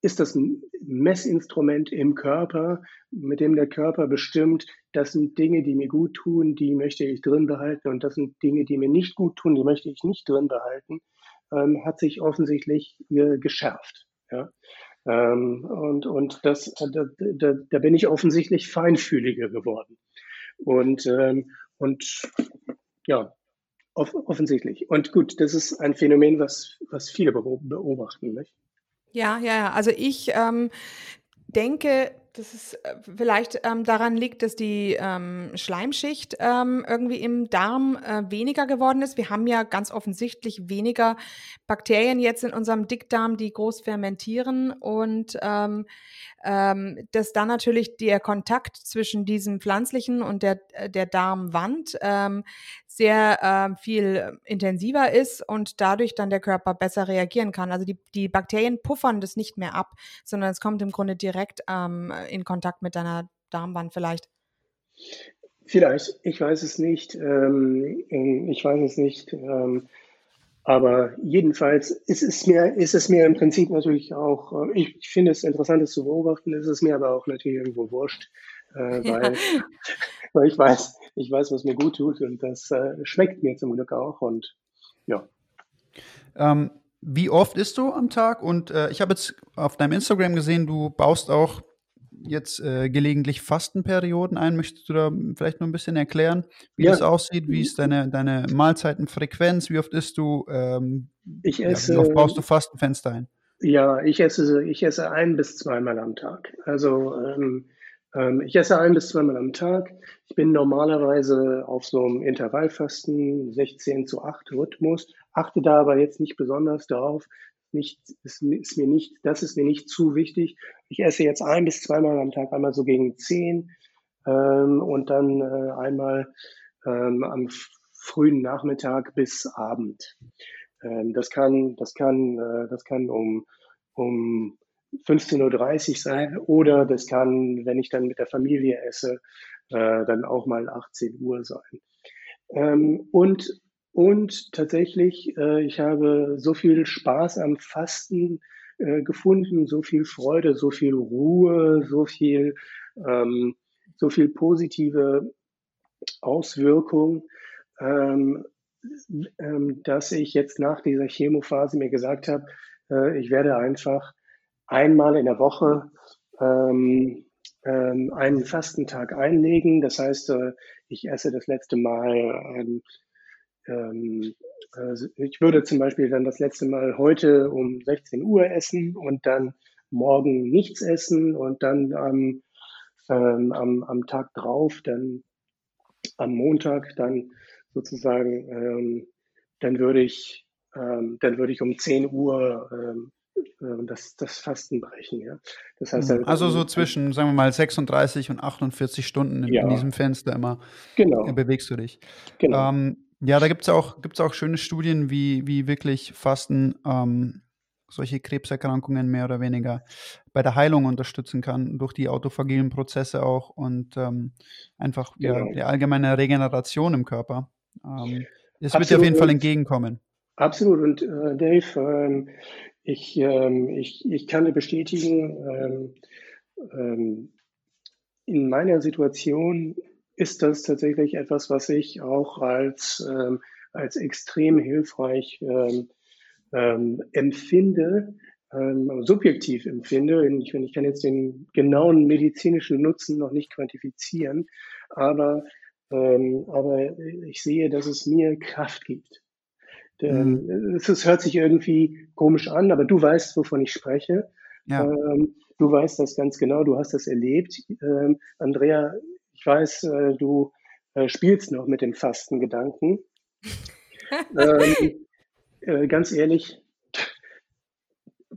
ist das ein Messinstrument im Körper, mit dem der Körper bestimmt, das sind Dinge, die mir gut tun, die möchte ich drin behalten und das sind Dinge, die mir nicht gut tun, die möchte ich nicht drin behalten, ähm, hat sich offensichtlich äh, geschärft. Ja? Ähm, und und das, äh, da, da, da bin ich offensichtlich feinfühliger geworden. Und, ähm, und ja, off offensichtlich. Und gut, das ist ein Phänomen, was, was viele beobachten. Nicht? Ja, ja, ja. Also ich ähm, denke, dass es äh, vielleicht ähm, daran liegt, dass die ähm, Schleimschicht ähm, irgendwie im Darm äh, weniger geworden ist. Wir haben ja ganz offensichtlich weniger Bakterien jetzt in unserem Dickdarm, die groß fermentieren und ähm, ähm, dass dann natürlich der Kontakt zwischen diesem pflanzlichen und der, äh, der Darmwand ähm, sehr viel intensiver ist und dadurch dann der Körper besser reagieren kann. Also die, die Bakterien puffern das nicht mehr ab, sondern es kommt im Grunde direkt ähm, in Kontakt mit deiner Darmwand vielleicht. Vielleicht, ich weiß es nicht. Ähm, ich weiß es nicht. Ähm, aber jedenfalls ist es mir, ist es mir im Prinzip natürlich auch, äh, ich, ich finde es interessant, es zu beobachten, ist es mir aber auch natürlich irgendwo wurscht, äh, weil, ja. weil ich weiß, ich weiß, was mir gut tut und das äh, schmeckt mir zum Glück auch und ja. Ähm, wie oft isst du am Tag? Und äh, ich habe jetzt auf deinem Instagram gesehen, du baust auch jetzt äh, gelegentlich Fastenperioden ein. Möchtest du da vielleicht noch ein bisschen erklären, wie ja. das aussieht? Wie ist deine, deine Mahlzeitenfrequenz? Wie oft isst du? Ähm, ich esse, ja, wie oft baust du Fastenfenster ein? Ja, ich esse, ich esse ein bis zweimal am Tag. Also ähm, ähm, ich esse ein bis zweimal am Tag. Ich bin normalerweise auf so einem Intervallfasten 16 zu 8 Rhythmus, achte da aber jetzt nicht besonders darauf, nicht, ist, ist, mir nicht, das ist mir nicht zu wichtig. Ich esse jetzt ein bis zweimal am Tag, einmal so gegen zehn ähm, und dann äh, einmal ähm, am frühen Nachmittag bis Abend. Ähm, das kann, das kann, äh, das kann um, um 15.30 Uhr sein oder das kann, wenn ich dann mit der Familie esse, äh, dann auch mal 18 Uhr sein. Ähm, und und tatsächlich, äh, ich habe so viel Spaß am Fasten äh, gefunden, so viel Freude, so viel Ruhe, so viel, ähm, so viel positive Auswirkung, ähm, ähm, dass ich jetzt nach dieser Chemophase mir gesagt habe, äh, ich werde einfach einmal in der Woche ähm, ähm, einen Fastentag einlegen. Das heißt, äh, ich esse das letzte Mal ähm, also ich würde zum Beispiel dann das letzte Mal heute um 16 Uhr essen und dann morgen nichts essen und dann am, ähm, am, am Tag drauf, dann am Montag, dann sozusagen, ähm, dann würde ich, ähm, dann würde ich um 10 Uhr ähm, äh, das, das Fasten brechen. Ja? Das heißt, mhm. also so zwischen, sagen wir mal, 36 und 48 Stunden in, ja. in diesem Fenster immer genau. bewegst du dich. Genau. Ähm, ja, da gibt es auch, gibt's auch schöne Studien, wie, wie wirklich Fasten ähm, solche Krebserkrankungen mehr oder weniger bei der Heilung unterstützen kann, durch die autophagilen Prozesse auch und ähm, einfach genau. ja, die allgemeine Regeneration im Körper. Ähm, es wird dir auf jeden Fall entgegenkommen. Absolut. Und äh, Dave, ähm, ich, ähm, ich, ich kann dir bestätigen, ähm, ähm, in meiner Situation ist das tatsächlich etwas, was ich auch als, ähm, als extrem hilfreich ähm, ähm, empfinde, ähm, subjektiv empfinde. Ich, ich kann jetzt den genauen medizinischen Nutzen noch nicht quantifizieren, aber, ähm, aber ich sehe, dass es mir Kraft gibt. Mhm. Es, hört sich irgendwie komisch an, aber du weißt, wovon ich spreche. Ja. Ähm, du weißt das ganz genau, du hast das erlebt. Ähm, Andrea, ich weiß, äh, du äh, spielst noch mit dem Fastengedanken. ähm, äh, ganz ehrlich,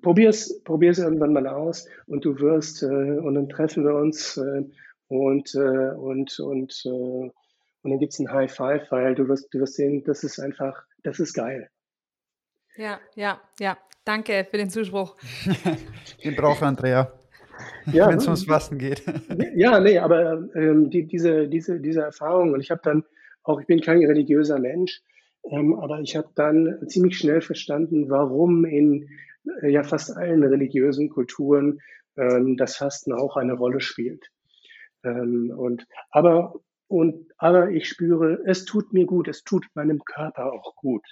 probier's, probier's irgendwann mal aus und du wirst, äh, und dann treffen wir uns äh, und, äh, und, und, und dann gibt's ein High Five, weil du wirst, du wirst sehen, das ist einfach, das ist geil. Ja, ja, ja. Danke für den Zuspruch. den braucht Andrea ja, wenn es ums Fasten geht. Ja, nee, aber ähm, die, diese, diese, diese Erfahrung, und ich habe dann auch, ich bin kein religiöser Mensch, ähm, aber ich habe dann ziemlich schnell verstanden, warum in äh, ja fast allen religiösen Kulturen ähm, das Fasten auch eine Rolle spielt. Ähm, und aber und aber ich spüre, es tut mir gut, es tut meinem Körper auch gut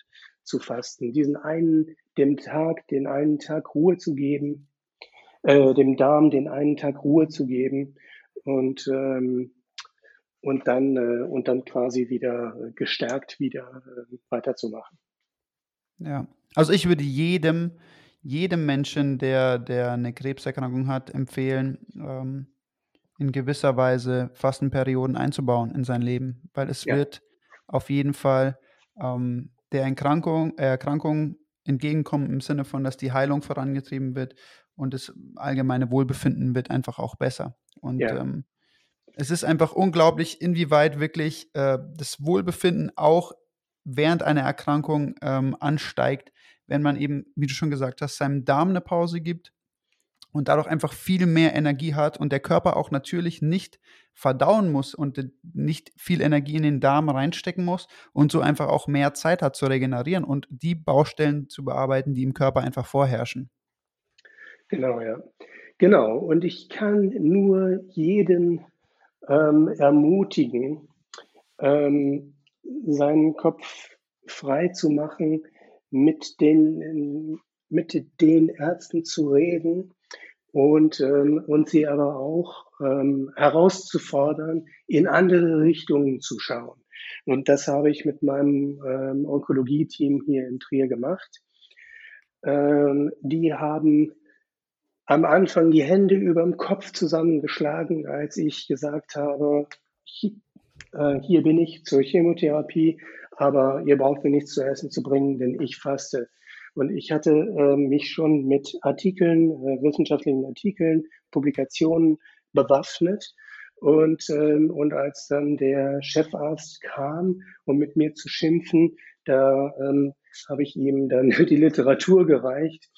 zu fasten, diesen einen, dem Tag, den einen Tag Ruhe zu geben, äh, dem Darm den einen Tag Ruhe zu geben und, ähm, und, dann, äh, und dann quasi wieder gestärkt wieder äh, weiterzumachen. Ja, also ich würde jedem, jedem Menschen, der, der eine Krebserkrankung hat, empfehlen, ähm, in gewisser Weise Fastenperioden einzubauen in sein Leben, weil es ja. wird auf jeden Fall ähm, der Erkrankung, Erkrankung entgegenkommen im Sinne von, dass die Heilung vorangetrieben wird und das allgemeine Wohlbefinden wird einfach auch besser. Und ja. ähm, es ist einfach unglaublich, inwieweit wirklich äh, das Wohlbefinden auch während einer Erkrankung ähm, ansteigt, wenn man eben, wie du schon gesagt hast, seinem Darm eine Pause gibt und dadurch einfach viel mehr Energie hat und der Körper auch natürlich nicht verdauen muss und nicht viel Energie in den Darm reinstecken muss und so einfach auch mehr Zeit hat zu regenerieren und die Baustellen zu bearbeiten, die im Körper einfach vorherrschen. Genau, ja. Genau. Und ich kann nur jeden ähm, ermutigen, ähm, seinen Kopf frei zu machen, mit den, mit den Ärzten zu reden und, ähm, und sie aber auch ähm, herauszufordern, in andere Richtungen zu schauen. Und das habe ich mit meinem ähm, Onkologie-Team hier in Trier gemacht. Ähm, die haben am Anfang die Hände über dem Kopf zusammengeschlagen, als ich gesagt habe, äh, hier bin ich zur Chemotherapie, aber ihr braucht mir nichts zu essen zu bringen, denn ich faste. Und ich hatte äh, mich schon mit Artikeln, äh, wissenschaftlichen Artikeln, Publikationen bewaffnet. Und, ähm, und als dann der Chefarzt kam, um mit mir zu schimpfen, da ähm, habe ich ihm dann die Literatur gereicht.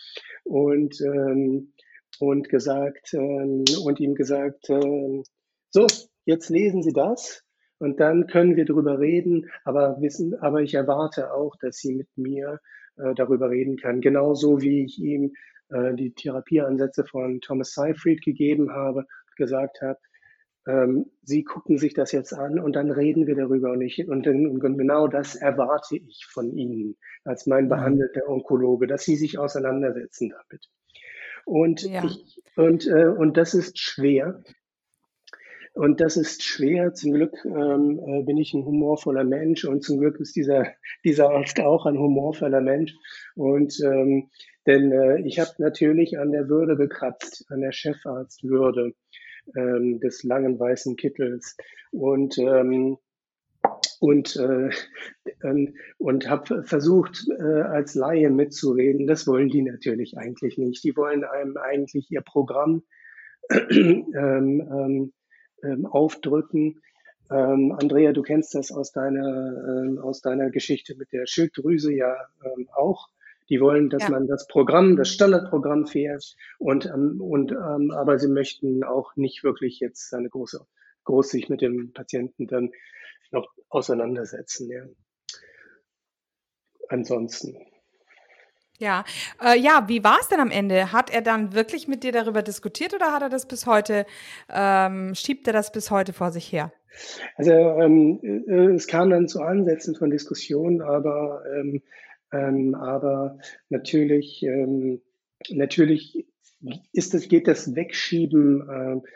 Und ähm, und gesagt ähm, und ihm gesagt, ähm, so, jetzt lesen Sie das und dann können wir darüber reden, aber wissen, aber ich erwarte auch, dass Sie mit mir äh, darüber reden kann. Genauso wie ich ihm äh, die Therapieansätze von Thomas Seyfried gegeben habe, gesagt habe, ähm, Sie gucken sich das jetzt an und dann reden wir darüber und, ich, und, und genau das erwarte ich von Ihnen als mein mhm. behandelter Onkologe, dass Sie sich auseinandersetzen damit. Und, ja. ich, und, äh, und das ist schwer. Und das ist schwer. Zum Glück ähm, äh, bin ich ein humorvoller Mensch und zum Glück ist dieser, dieser Arzt auch ein humorvoller Mensch. Und ähm, denn äh, ich habe natürlich an der Würde gekratzt, an der Chefarztwürde ähm, des langen weißen Kittels. Und ähm, und, äh, und habe versucht, äh, als Laie mitzureden. Das wollen die natürlich eigentlich nicht. Die wollen einem eigentlich ihr Programm ähm, ähm, ähm, aufdrücken. Ähm, Andrea, du kennst das aus deiner, ähm, aus deiner Geschichte mit der Schilddrüse ja ähm, auch. Die wollen, dass ja. man das Programm, das Standardprogramm fährt und, ähm, und aber sie möchten auch nicht wirklich jetzt eine große, groß sich mit dem Patienten dann noch auseinandersetzen. Ja. Ansonsten. Ja, äh, ja, wie war es denn am Ende? Hat er dann wirklich mit dir darüber diskutiert oder hat er das bis heute, ähm, schiebt er das bis heute vor sich her? Also ähm, äh, es kam dann zu Ansätzen von Diskussionen, aber, ähm, ähm, aber natürlich, ähm, natürlich ist das, geht das Wegschieben äh,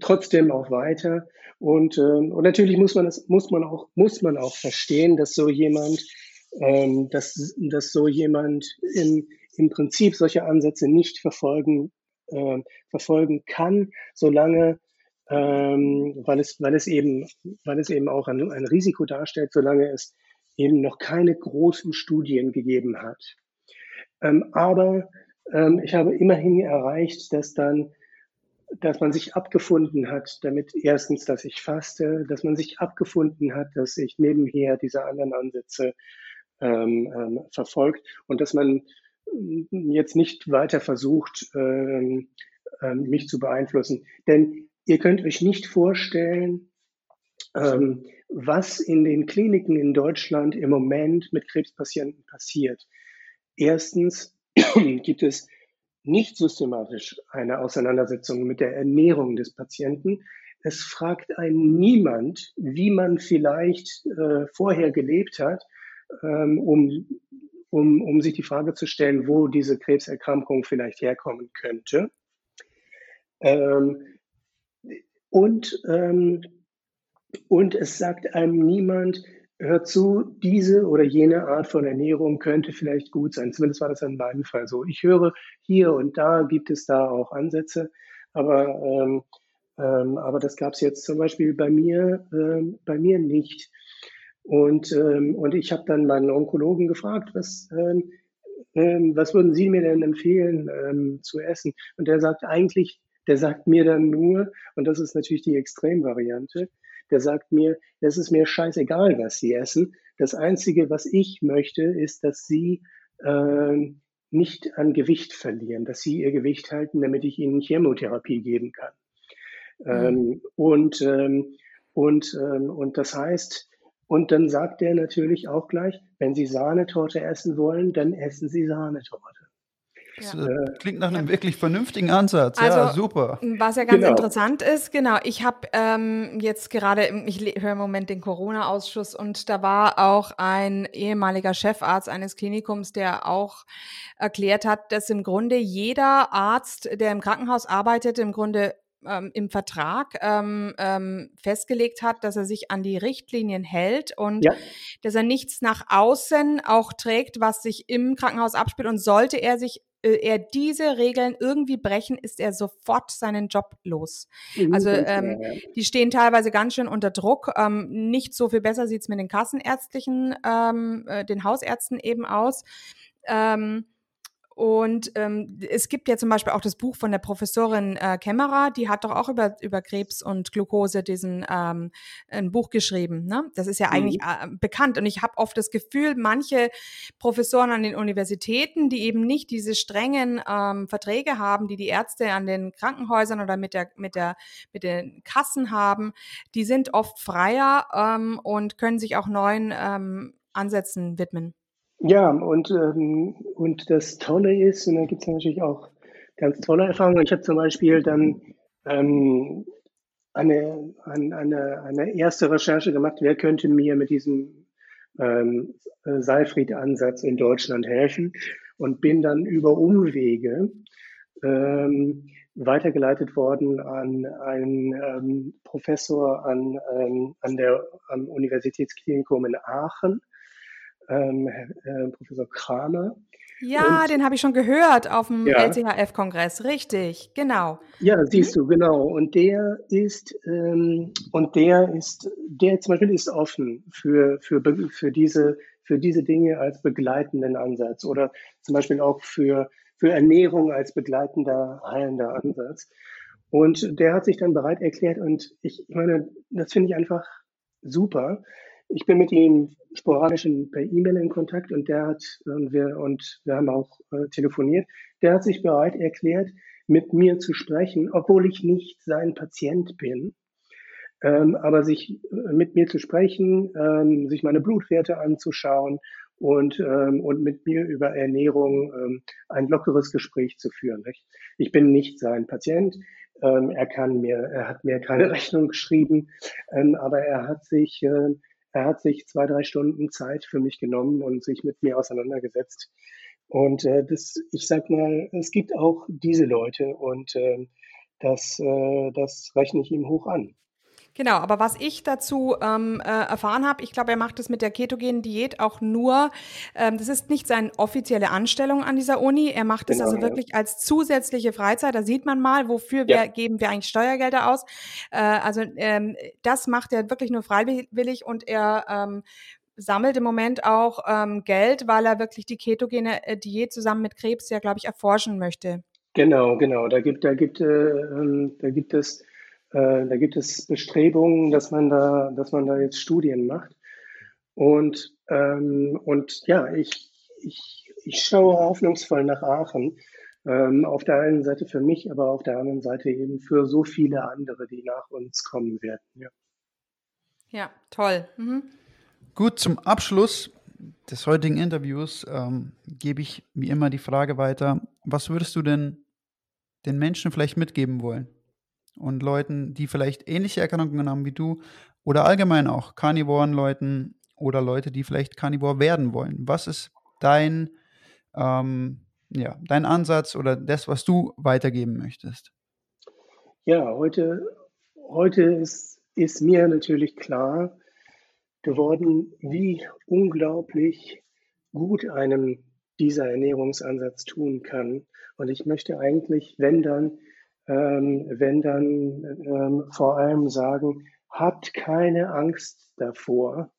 trotzdem auch weiter. Und, ähm, und natürlich muss man es, muss man auch, muss man auch verstehen, dass so jemand, ähm, dass, dass so jemand im, im Prinzip solche Ansätze nicht verfolgen, äh, verfolgen kann, solange ähm, weil es, weil es eben, weil es eben auch ein, ein Risiko darstellt, solange es eben noch keine großen Studien gegeben hat. Ähm, aber ähm, ich habe immerhin erreicht, dass dann dass man sich abgefunden hat, damit erstens, dass ich faste, dass man sich abgefunden hat, dass ich nebenher diese anderen Ansätze ähm, ähm, verfolgt und dass man jetzt nicht weiter versucht, ähm, ähm, mich zu beeinflussen. Denn ihr könnt euch nicht vorstellen, ähm, was in den Kliniken in Deutschland im Moment mit Krebspatienten passiert. Erstens gibt es nicht systematisch eine Auseinandersetzung mit der Ernährung des Patienten. Es fragt einen niemand, wie man vielleicht äh, vorher gelebt hat, ähm, um, um, um sich die Frage zu stellen, wo diese Krebserkrankung vielleicht herkommen könnte. Ähm, und, ähm, und es sagt einem niemand, hör zu, diese oder jene Art von Ernährung könnte vielleicht gut sein. Zumindest war das in meinem Fall so. Ich höre hier und da gibt es da auch Ansätze, aber, ähm, ähm, aber das gab es jetzt zum Beispiel bei mir, ähm, bei mir nicht. Und, ähm, und ich habe dann meinen Onkologen gefragt, was, ähm, ähm, was würden Sie mir denn empfehlen zu essen? Und der sagt eigentlich, der sagt mir dann nur, und das ist natürlich die Extremvariante, der sagt mir, es ist mir scheißegal, was sie essen. Das Einzige, was ich möchte, ist, dass sie äh, nicht an Gewicht verlieren, dass sie ihr Gewicht halten, damit ich ihnen Chemotherapie geben kann. Mhm. Ähm, und, ähm, und, ähm, und das heißt, und dann sagt er natürlich auch gleich, wenn Sie Sahnetorte essen wollen, dann essen Sie Sahnetorte. Das ja. Äh, klingt nach einem ja. wirklich vernünftigen Ansatz. Also, ja, super. Was ja ganz genau. interessant ist, genau, ich habe ähm, jetzt gerade, ich höre im Moment den Corona-Ausschuss und da war auch ein ehemaliger Chefarzt eines Klinikums, der auch erklärt hat, dass im Grunde jeder Arzt, der im Krankenhaus arbeitet, im Grunde ähm, im Vertrag ähm, ähm, festgelegt hat, dass er sich an die Richtlinien hält und ja. dass er nichts nach außen auch trägt, was sich im Krankenhaus abspielt. Und sollte er sich er diese Regeln irgendwie brechen, ist er sofort seinen Job los. Mhm, also ähm, die stehen teilweise ganz schön unter Druck. Ähm, nicht so viel besser sieht's mit den Kassenärztlichen, ähm, äh, den Hausärzten eben aus. Ähm, und ähm, es gibt ja zum Beispiel auch das Buch von der Professorin äh, Kämmerer, die hat doch auch über, über Krebs und Glucose diesen ähm, ein Buch geschrieben. Ne? Das ist ja eigentlich mhm. äh, bekannt. Und ich habe oft das Gefühl, manche Professoren an den Universitäten, die eben nicht diese strengen ähm, Verträge haben, die die Ärzte an den Krankenhäusern oder mit der mit der mit den Kassen haben, die sind oft freier ähm, und können sich auch neuen ähm, Ansätzen widmen. Ja, und, ähm, und das Tolle ist, und da gibt es natürlich auch ganz tolle Erfahrungen. Ich habe zum Beispiel dann ähm, eine, eine, eine erste Recherche gemacht, wer könnte mir mit diesem ähm, Seifried-Ansatz in Deutschland helfen und bin dann über Umwege ähm, weitergeleitet worden an einen ähm, Professor an, ähm, an der, am Universitätsklinikum in Aachen, ähm, äh, Professor Kramer. Ja, und, den habe ich schon gehört auf dem ja. LCHF-Kongress, richtig, genau. Ja, siehst du, genau. Und der ist, ähm, und der ist, der zum Beispiel ist offen für, für, für, diese, für diese Dinge als begleitenden Ansatz oder zum Beispiel auch für, für Ernährung als begleitender, heilender Ansatz. Und der hat sich dann bereit erklärt und ich, ich meine, das finde ich einfach super. Ich bin mit ihm sporadisch per E-Mail in Kontakt und der hat, und wir, und wir haben auch äh, telefoniert, der hat sich bereit erklärt, mit mir zu sprechen, obwohl ich nicht sein Patient bin. Ähm, aber sich äh, mit mir zu sprechen, ähm, sich meine Blutwerte anzuschauen und, ähm, und mit mir über Ernährung ähm, ein lockeres Gespräch zu führen. Nicht? Ich bin nicht sein Patient. Ähm, er kann mir, er hat mir keine Rechnung geschrieben, ähm, aber er hat sich äh, er hat sich zwei, drei Stunden Zeit für mich genommen und sich mit mir auseinandergesetzt. Und äh, das, ich sag mal, es gibt auch diese Leute und äh, das, äh, das rechne ich ihm hoch an. Genau, aber was ich dazu ähm, äh, erfahren habe, ich glaube, er macht das mit der ketogenen Diät auch nur, ähm, das ist nicht seine offizielle Anstellung an dieser Uni, er macht das genau, also wirklich als zusätzliche Freizeit, da sieht man mal, wofür ja. wir geben wir eigentlich Steuergelder aus. Äh, also ähm, das macht er wirklich nur freiwillig und er ähm, sammelt im Moment auch ähm, Geld, weil er wirklich die ketogene äh, Diät zusammen mit Krebs ja, glaube ich, erforschen möchte. Genau, genau. Da gibt, da gibt, äh, ähm, da gibt es äh, da gibt es Bestrebungen, dass man da, dass man da jetzt Studien macht. Und, ähm, und ja, ich, ich, ich schaue hoffnungsvoll nach Aachen. Ähm, auf der einen Seite für mich, aber auf der anderen Seite eben für so viele andere, die nach uns kommen werden. Ja, ja toll. Mhm. Gut, zum Abschluss des heutigen Interviews ähm, gebe ich wie immer die Frage weiter, was würdest du denn den Menschen vielleicht mitgeben wollen? Und Leuten, die vielleicht ähnliche Erkrankungen haben wie du oder allgemein auch Carnivoren Leuten oder Leute, die vielleicht Carnivore werden wollen. Was ist dein, ähm, ja, dein Ansatz oder das, was du weitergeben möchtest? Ja, heute, heute ist, ist mir natürlich klar geworden, wie unglaublich gut einem dieser Ernährungsansatz tun kann. Und ich möchte eigentlich, wenn dann, ähm, wenn dann ähm, vor allem sagen, habt keine Angst davor,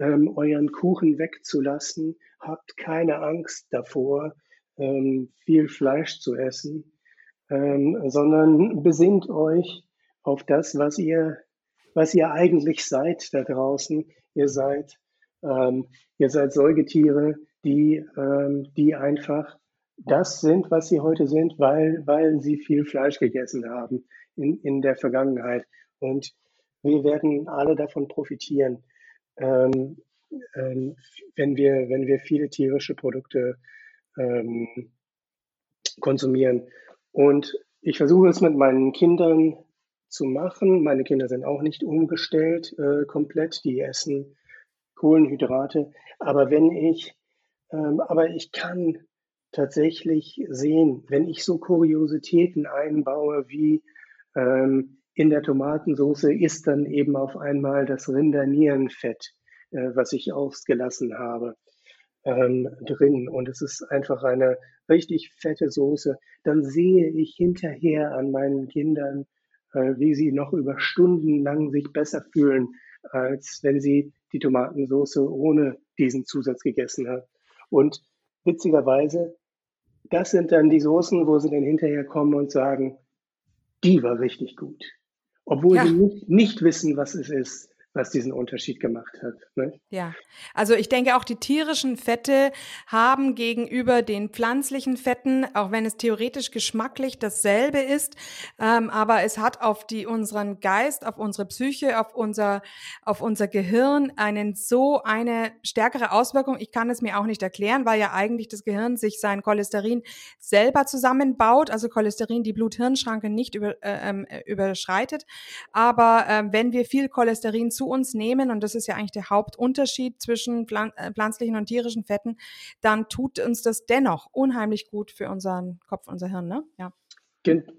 ähm, euren Kuchen wegzulassen, habt keine Angst davor, ähm, viel Fleisch zu essen, ähm, sondern besinnt euch auf das, was ihr, was ihr eigentlich seid da draußen. Ihr seid, ähm, ihr seid Säugetiere, die, die einfach das sind, was sie heute sind, weil, weil sie viel Fleisch gegessen haben in, in der Vergangenheit. Und wir werden alle davon profitieren, ähm, ähm, wenn, wir, wenn wir viele tierische Produkte ähm, konsumieren. Und ich versuche es mit meinen Kindern zu machen. Meine Kinder sind auch nicht umgestellt äh, komplett, die essen Kohlenhydrate. Aber wenn ich, ähm, aber ich kann tatsächlich sehen, wenn ich so Kuriositäten einbaue wie ähm, in der Tomatensauce ist dann eben auf einmal das Rindernierenfett, äh, was ich ausgelassen habe, ähm, drin. Und es ist einfach eine richtig fette Soße. Dann sehe ich hinterher an meinen Kindern, äh, wie sie noch über Stunden lang sich besser fühlen, als wenn sie die Tomatensauce ohne diesen Zusatz gegessen haben. Und witzigerweise, das sind dann die Soßen, wo sie dann hinterher kommen und sagen, die war richtig gut. Obwohl ja. sie nicht, nicht wissen, was es ist was diesen Unterschied gemacht hat. Ne? Ja, also ich denke auch die tierischen Fette haben gegenüber den pflanzlichen Fetten, auch wenn es theoretisch geschmacklich dasselbe ist, ähm, aber es hat auf die unseren Geist, auf unsere Psyche, auf unser auf unser Gehirn einen so eine stärkere Auswirkung. Ich kann es mir auch nicht erklären, weil ja eigentlich das Gehirn sich sein Cholesterin selber zusammenbaut, also Cholesterin die Blut-Hirn-Schranke nicht über, äh, ähm, überschreitet. Aber äh, wenn wir viel Cholesterin zu uns nehmen, und das ist ja eigentlich der Hauptunterschied zwischen äh, pflanzlichen und tierischen Fetten, dann tut uns das dennoch unheimlich gut für unseren Kopf, unser Hirn, ne? Ja.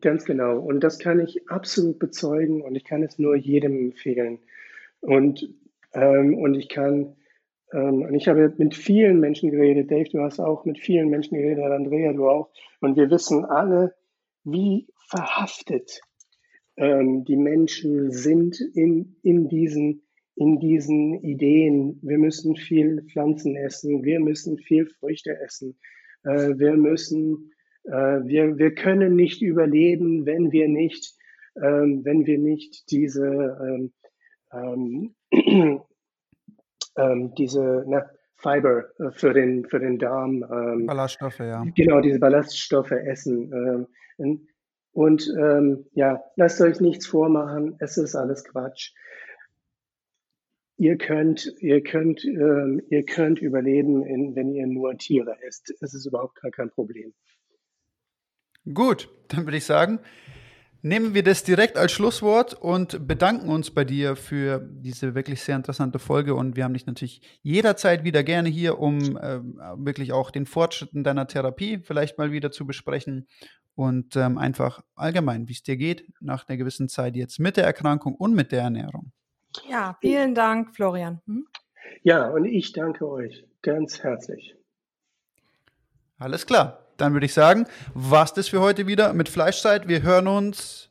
Ganz genau. Und das kann ich absolut bezeugen und ich kann es nur jedem empfehlen. Und, ähm, und ich kann, ähm, und ich habe mit vielen Menschen geredet. Dave, du hast auch mit vielen Menschen geredet, Andrea, du auch. Und wir wissen alle, wie verhaftet ähm, die Menschen sind in, in, diesen, in diesen Ideen. Wir müssen viel Pflanzen essen, wir müssen viel Früchte essen, äh, wir müssen äh, wir, wir können nicht überleben, wenn wir nicht, ähm, wenn wir nicht diese, ähm, ähm, ähm diese na, Fiber äh, für den, für den Darm. Ähm, Ballaststoffe, ja. Genau, diese Ballaststoffe essen. Ähm, und ja, lasst euch nichts vormachen, es ist alles Quatsch. Ihr könnt, ihr könnt, ihr könnt überleben, in, wenn ihr nur Tiere esst. Es ist überhaupt gar kein Problem. Gut, dann würde ich sagen, nehmen wir das direkt als Schlusswort und bedanken uns bei dir für diese wirklich sehr interessante Folge. Und wir haben dich natürlich jederzeit wieder gerne hier, um äh, wirklich auch den Fortschritt in deiner Therapie vielleicht mal wieder zu besprechen und ähm, einfach allgemein, wie es dir geht nach einer gewissen Zeit jetzt mit der Erkrankung und mit der Ernährung. Ja, vielen Dank, Florian. Hm? Ja, und ich danke euch ganz herzlich. Alles klar dann würde ich sagen, was das für heute wieder mit Fleischzeit. Wir hören uns,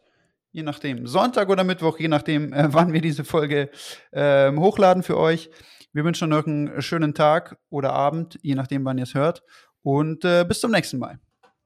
je nachdem, Sonntag oder Mittwoch, je nachdem, äh, wann wir diese Folge äh, hochladen für euch. Wir wünschen euch einen schönen Tag oder Abend, je nachdem, wann ihr es hört. Und äh, bis zum nächsten Mal.